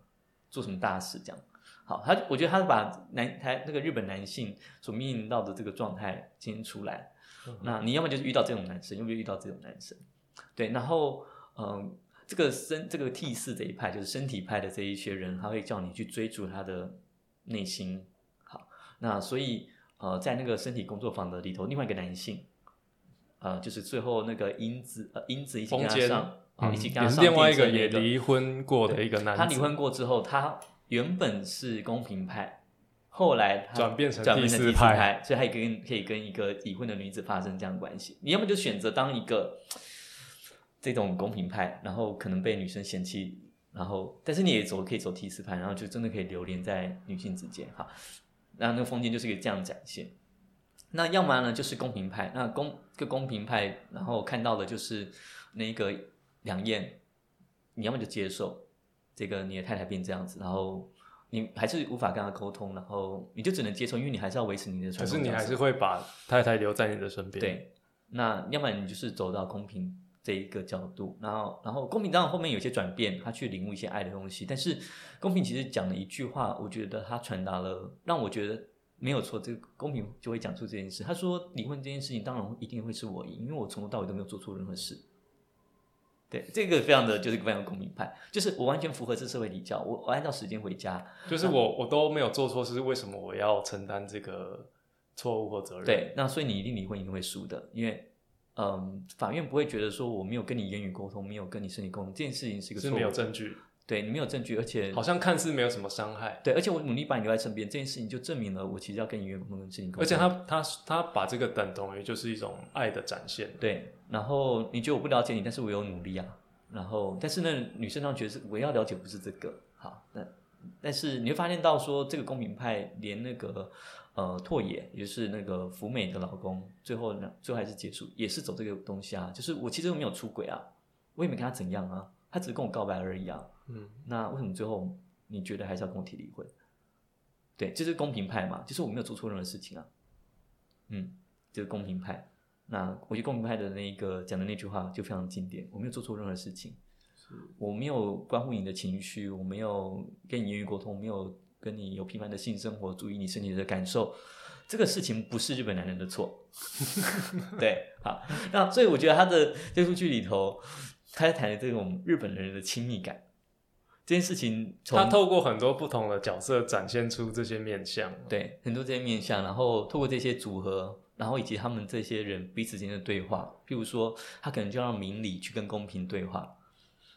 做什么大事这样。好，他我觉得他把男台那个日本男性所面临到的这个状态今天出来，那你要么就是遇到这种男生，要么就遇到这种男生，对，然后嗯、这个身这个 T 四这一派就是身体派的这一些人，他会叫你去追逐他的内心。好，那所以呃，在那个身体工作坊的里头，另外一个男性，呃，就是最后那个英子呃英子一起跟他上啊、嗯一起跟他也是上另外一个也离婚过的一个男子，他离婚过之后，他原本是公平派，后来他转变成第四派派，所以他也跟可以跟一个已婚的女子发生这样的关系。你要么就选择当一个这种公平派，然后可能被女生嫌弃，然后但是你也走可以走 T 四派，然后就真的可以流连在女性之间哈。那那个封建就是一个这样展现。那要么呢就是公平派，那公个公平派，然后看到的就是那个两燕，你要么就接受这个你的太太变这样子，然后你还是无法跟她沟通，然后你就只能接受，因为你还是要维持你的传统可。是你还是会把太太留在你的身边。，对，那要么你就是走到公平这一个角度，然后然后公平当然后面有些转变，他去领悟一些爱的东西，但是公平其实讲了一句话，我觉得他传达了让我觉得没有错，这个公平就会讲出这件事。他说离婚这件事情当然一定会是我赢，因为我从头到尾都没有做错任何事。对，这个非常的就是非常公平派，就是我完全符合这社会礼教，我我按照时间回家，就是我我都没有做错事，为什么我要承担这个错误或责任？，对，那所以你一定离婚一定会输的，因为嗯，法院不会觉得说我没有跟你言语沟通，没有跟你身体沟通，这件事情是一个是没有证据，对你没有证据，而且好像看似没有什么伤害，对，而且我努力把你留在身边，这件事情就证明了我其实要跟你言语沟通跟身体沟通，而且他他他把这个等同于就是一种爱的展现。对，然后你觉得我不了解你，但是我有努力啊，然后但是呢，女生上觉得是我要了解不是这个，好，那但是你会发现到说这个公平派连那个呃拓野，也就是那个福美的老公，最后呢最后还是结束，也是走这个东西啊，就是我其实没有出轨啊，我也没跟他怎样啊，他只是跟我告白而已啊，嗯，那为什么最后你觉得还是要跟我提离婚？对，这、就是公平派嘛，就是我没有做错任何事情啊，嗯，这、是公平派。那我觉得公平派的那个讲的那句话就非常经典，我没有做错任何事情，我没有关乎你的情绪，我没有跟你言语沟通，没有跟你有频繁的性生活，注意你身体的感受，这个事情不是日本男人的错。对，好，那所以我觉得他的这部剧里头，他在谈的这种日本人的亲密感，这件事情从他透过很多不同的角色展现出这些面相。对很多这些面相，然后透过这些组合，然后以及他们这些人彼此间的对话，譬如说，他可能就让明理去跟公平对话，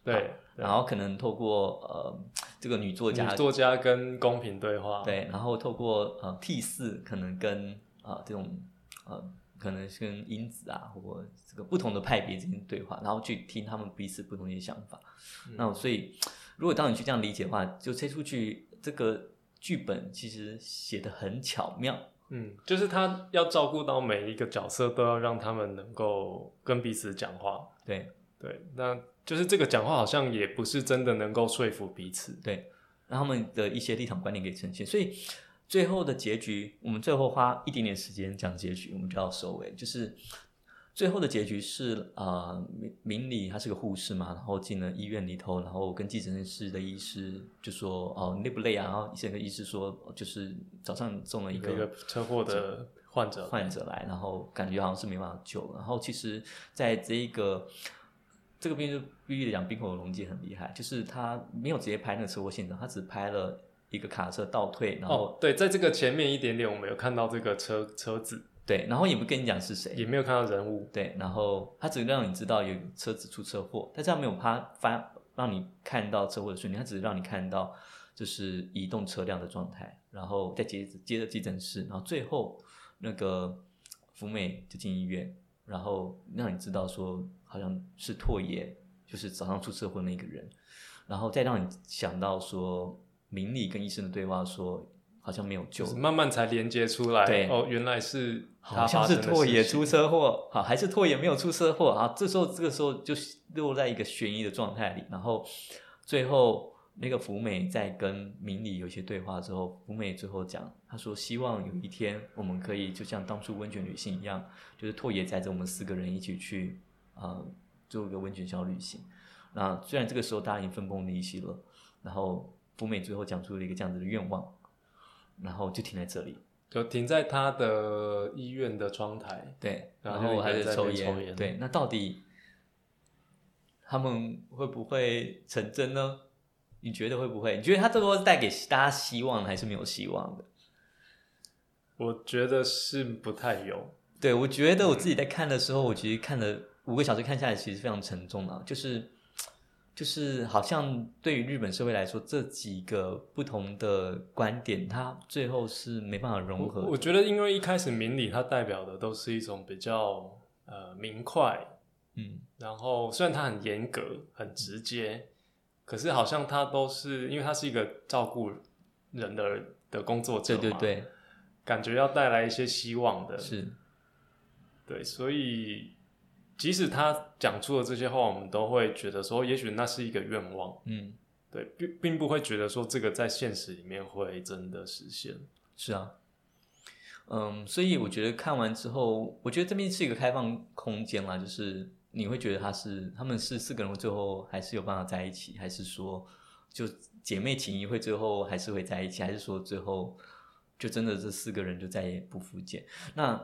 对，对然后可能透过呃这个女作家女作家跟公平对话。对，然后透过呃 T 四可能跟呃这种呃可能是跟英子啊或这个不同的派别之间对话，然后去听他们彼此不同的想法。嗯那所以如果当你去这样理解的话，就推出去这个剧本其实写的很巧妙。嗯，就是他要照顾到每一个角色，都要让他们能够跟彼此讲话。对对，那就是这个讲话好像也不是真的能够说服彼此。对，让他们的一些立场观点给呈现。所以最后的结局，我们最后花一点点时间讲结局，我们就要收尾。就是最后的结局是啊，呃明明理他是个护士嘛，然后进了医院里头，然后跟急诊室的医师就说：“哦，你累不累啊？”然后医生跟医师说：“就是早上中了一个车祸的患者，患者来，然后感觉好像是没办法救了。然后其实在这一个这个片就必须得讲，冰火龙介很厉害，就是他没有直接拍那个车祸现场，他只拍了一个卡车倒退，然后、哦，对，在这个前面一点点，我们有看到这个车车子，对，然后也不跟你讲是谁，也没有看到人物。对，然后他只让你知道有车子出车祸，但是他没有拍发让你看到车祸的瞬间，他只是让你看到就是移动车辆的状态，然后再接着接着急诊室，然后最后那个福美就进医院，然后让你知道说好像是拓野，就是早上出车祸那个人，然后再让你想到说明理跟医生的对话说好像没有救就是慢慢才连接出来，对哦，原来是好像是拓野出车祸，好还是拓野没有出车祸啊？这时候这个时候就落在一个悬疑的状态里，然后最后那个福美在跟明理有一些对话之后，福美最后讲，他说希望有一天我们可以就像当初温泉旅行一样，就是拓野载着我们四个人一起去呃做一个温泉小旅行。那虽然这个时候大家已经分崩离析了，然后福美最后讲出了一个这样子的愿望，然后就停在这里。就停在他的医院的窗台，对，然后还在抽烟，对，那到底他们会不会成真呢？你觉得会不会？你觉得他这波是带给大家希望还是没有希望的？我觉得是不太有。对，我觉得我自己在看的时候，我其实看了五个小时看下来，其实非常沉重啊，就是就是好像对于日本社会来说，这几个不同的观点，它最后是没办法融合的。我觉得，因为一开始明理它代表的都是一种比较呃明快，嗯，然后虽然它很严格、很直接，可是好像它都是因为它是一个照顾人的的工作者嘛，对对对，感觉要带来一些希望的，是，对，所以即使他讲出了这些话，我们都会觉得说，也许那是一个愿望，嗯，对，并并不会觉得说这个在现实里面会真的实现。是啊，嗯，所以我觉得看完之后，我觉得这边是一个开放空间啦，就是你会觉得他是他们是四个人最后还是有办法在一起，还是说就姐妹情谊会最后还是会在一起，还是说最后就真的这四个人就再也不复见？那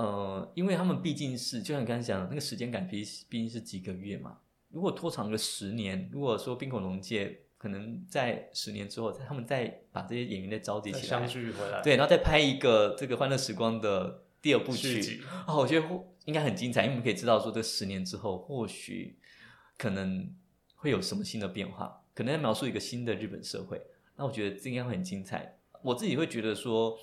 呃，因为他们毕竟是就像你刚才讲的那个时间感毕毕竟是几个月嘛，如果拖长个十年，如果说冰恐龙界可能在十年之后，他们再把这些演员再召集起来，再相聚回来，对，然后再拍一个这个《欢乐时光》的第二部曲续集，哦，我觉得应该很精彩，因为我们可以知道说，这十年之后，或许可能会有什么新的变化，可能在描述一个新的日本社会。那我觉得这应该会很精彩。我自己会觉得说，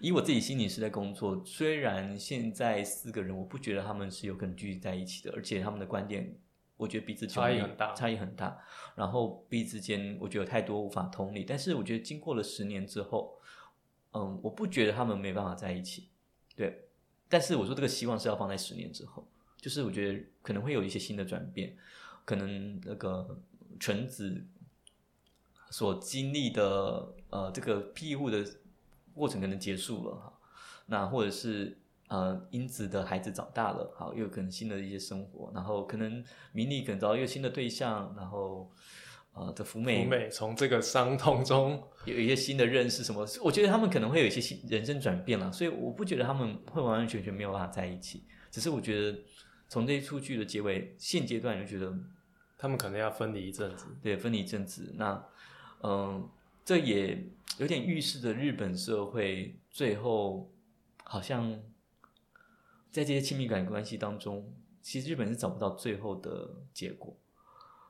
以我自己心理师在工作，虽然现在四个人，我不觉得他们是有可能聚集在一起的，而且他们的观点，我觉得彼此差异很大差异很大。然后彼此之间，我觉得有太多无法同理。但是我觉得经过了十年之后，嗯，我不觉得他们没办法在一起，对。但是我说这个希望是要放在十年之后，就是我觉得可能会有一些新的转变，可能那个纯子所经历的呃这个庇护的过程可能结束了哈，那或者是呃英子的孩子长大了，好又有可能新的一些生活，然后可能明丽可能找到一个新的对象，然后呃的福美福美从这个伤痛中，有一些新的认识什么，我觉得他们可能会有一些新人生转变了，所以我不觉得他们会完完全全没有办法在一起，只是我觉得从这一出剧的结尾现阶段就觉得他们可能要分离一阵子。对，分离一阵子。那嗯，这也有点预示着日本社会最后好像在这些亲密感关系当中，其实日本是找不到最后的结果。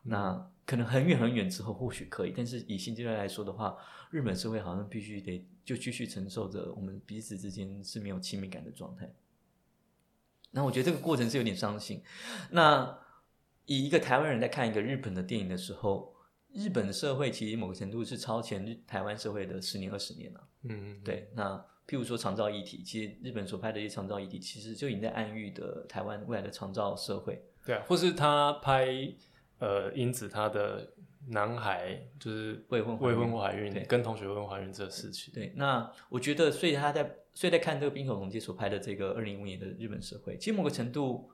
那可能很远很远之后或许可以，但是以现阶段来说的话，日本社会好像必须得就继续承受着我们彼此之间是没有亲密感的状态。那我觉得这个过程是有点伤心。那以一个台湾人在看一个日本的电影的时候，日本社会其实某个程度是超前台湾社会的十年二十年了。嗯，对。那譬如说长照议题，其实日本所拍的一些长照议题，其实就已经在暗喻的台湾未来的长照社会。对啊，或是他拍呃英子他的男孩就是未婚未婚怀对孕，跟同学未婚怀孕这个事情。对，那我觉得，所以他在所以在看这个冰口龙介所拍的这个二零一五年的日本社会，其实某个程度，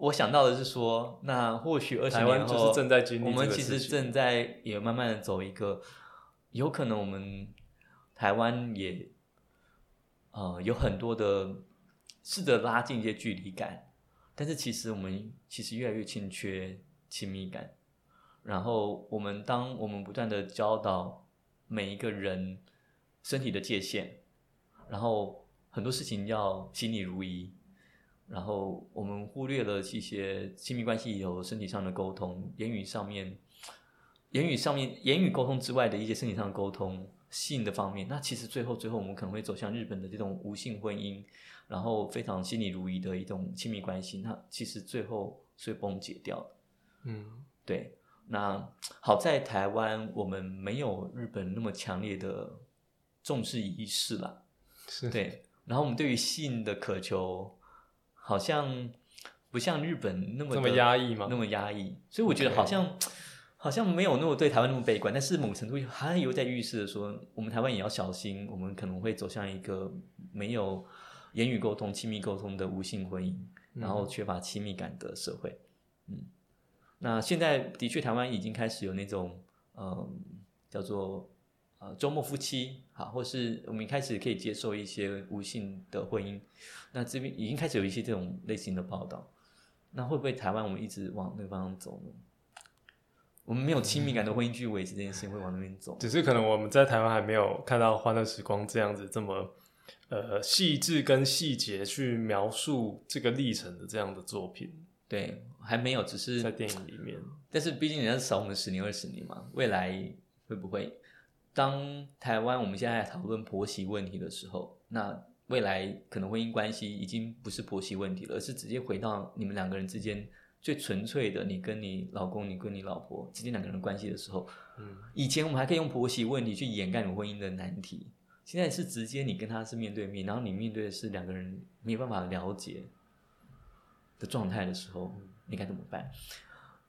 我想到的是说，那或许二十台年后，就是正在经历我们其实正在也慢慢的走一个，有可能我们台湾也呃有很多的试着拉近一些距离感，但是其实我们其实越来越欠缺亲密感。然后我们当我们不断的教导每一个人身体的界限，然后很多事情要心里如一，然后我们忽略了一些亲密关系有身体上的沟通，言语上面，言语上面言语沟通之外的一些身体上的沟通，性的方面，那其实最后最后我们可能会走向日本的这种无性婚姻，然后非常心理如一的一种亲密关系，那其实最后是会崩解掉的。嗯，对，那好在台湾我们没有日本那么强烈的重视仪式啦。是对，然后我们对于性的渴求好像不像日本那么那么压抑吗？那么压抑，所以我觉得好像好像没有那么对台湾那么悲观，但是某程度还有在预示着说，我们台湾也要小心，我们可能会走向一个没有言语沟通、亲密沟通的无性婚姻，然后缺乏亲密感的社会。嗯，那现在的确台湾已经开始有那种嗯叫做呃周末夫妻，好，或是我们一开始可以接受一些无性的婚姻，那这边已经开始有一些这种类型的报道。那会不会台湾我们一直往那个方向走呢？我们没有亲密感的婚姻去维持这件事情，会往那边走。只是可能我们在台湾还没有看到《欢乐时光》这样子这么呃细致跟细节去描述这个历程的这样的作品，对，还没有，只是在电影里面。但是毕竟人家少我们十年二十年嘛，未来会不会当台湾我们现在讨论婆媳问题的时候，那未来可能婚姻关系已经不是婆媳问题了，而是直接回到你们两个人之间最纯粹的你跟你老公、你跟你老婆之间两个人关系的时候，嗯，以前我们还可以用婆媳问题去掩盖你婚姻的难题，现在是直接你跟他是面对面，然后你面对的是两个人没有办法了解的状态的时候，你该怎么办？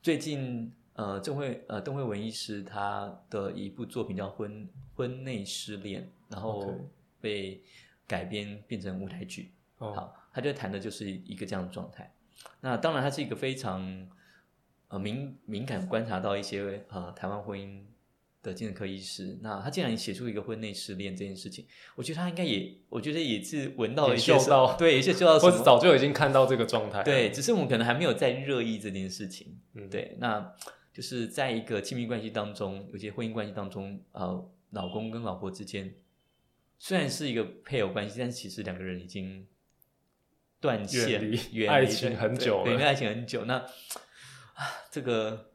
最近呃，郑慧呃邓慧文医师他的一部作品叫《婚婚内失恋》，然后被改编变成舞台剧。哦，好，他就谈的就是一个这样的状态。那当然，他是一个非常呃敏敏感观察到一些呃台湾婚姻的精神科医师。那他竟然写出一个婚内失恋这件事情，我觉得他应该也，我觉得也是闻到了一些什嗅到对，一些嗅到 什或者。早就已经看到这个状态。对，，只是我们可能还没有在热议这件事情。嗯，对，那就是在一个亲密关系当中，有些婚姻关系当中，呃，老公跟老婆之间虽然是一个配偶关系，但是其实两个人已经断线、远离远爱情很久了对，远离爱情很久。那啊，这个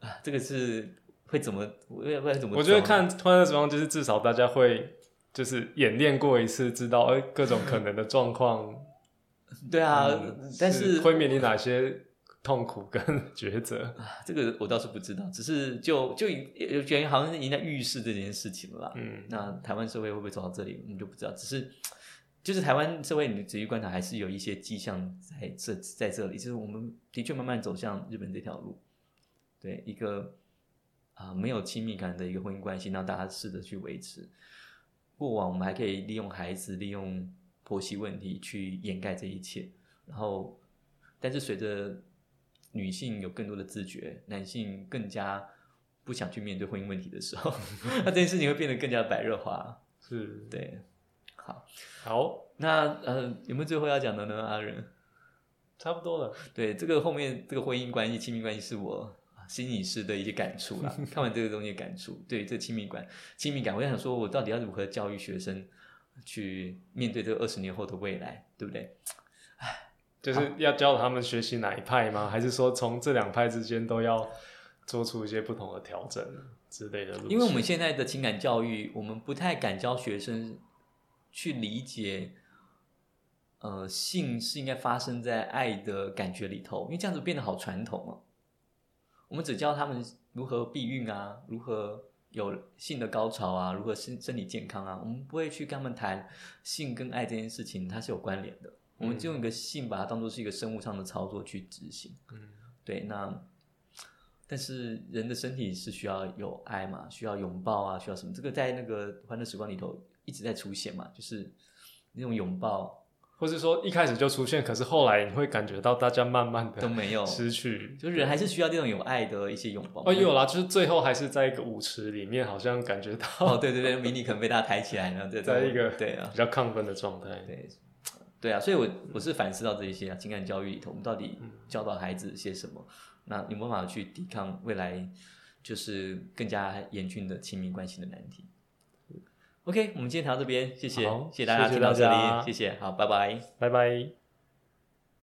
啊，这个是会怎么？会会怎么？我觉得看《欢乐时光》就是至少大家会就是演练过一次，知道哎各种可能的状况，对啊，嗯但是会面临哪些痛苦跟抉择。啊这个我倒是不知道，只是就就有觉得好像是已经在预示这件事情了啦。嗯，那台湾社会会不会走到这里，我们就不知道。只是，就是台湾社会，你仔细观察，还是有一些迹象在这在这里，就是我们的确慢慢走向日本这条路，对一个啊、没有亲密感的一个婚姻关系，让大家试着去维持。过往我们还可以利用孩子、利用婆媳问题去掩盖这一切，然后，但是随着女性有更多的自觉，男性更加不想去面对婚姻问题的时候，那这件事情会变得更加白热化。是，对，好，好，那呃，有没有最后要讲的呢，阿仁？差不多了。对，这个后面这个婚姻关系、亲密关系是我心理师的一些感触啦。看完这个东西的感触，对这亲密感、亲密感，我想说，我到底要如何教育学生去面对这个二十年后的未来，对不对？就是要教他们学习哪一派吗？还是说从这两派之间都要做出一些不同的调整之类的？因为我们现在的情感教育，我们不太敢教学生去理解，呃，性是应该发生在爱的感觉里头，因为这样子变得好传统哦。我们只教他们如何避孕啊，如何有性的高潮啊，如何身身体健康啊，我们不会去跟他们谈性跟爱这件事情，它是有关联的。我们就用一个性把它当做是一个生物上的操作去执行，嗯，对。那但是人的身体是需要有爱嘛，需要拥抱啊，需要什么？这个在那个欢乐时光里头一直在出现嘛，就是那种拥抱，或是说一开始就出现，可是后来你会感觉到大家慢慢的都没有失去，就是人还是需要这种有爱的一些拥抱。哦，有啦，就是最后还是在一个舞池里面，好像感觉到哦，对对对，迷你可能被大家抬起来了，在一个对啊比较亢奋的状态，对。对啊，所以，我我是反思到这一些啊，情感教育里头，我们到底教导孩子些什么？那有没有办法去抵抗未来就是更加严峻的亲密关系的难题？OK，我们今天谈到这边，谢谢，谢谢大家听到这里，谢谢，好，拜拜，拜拜。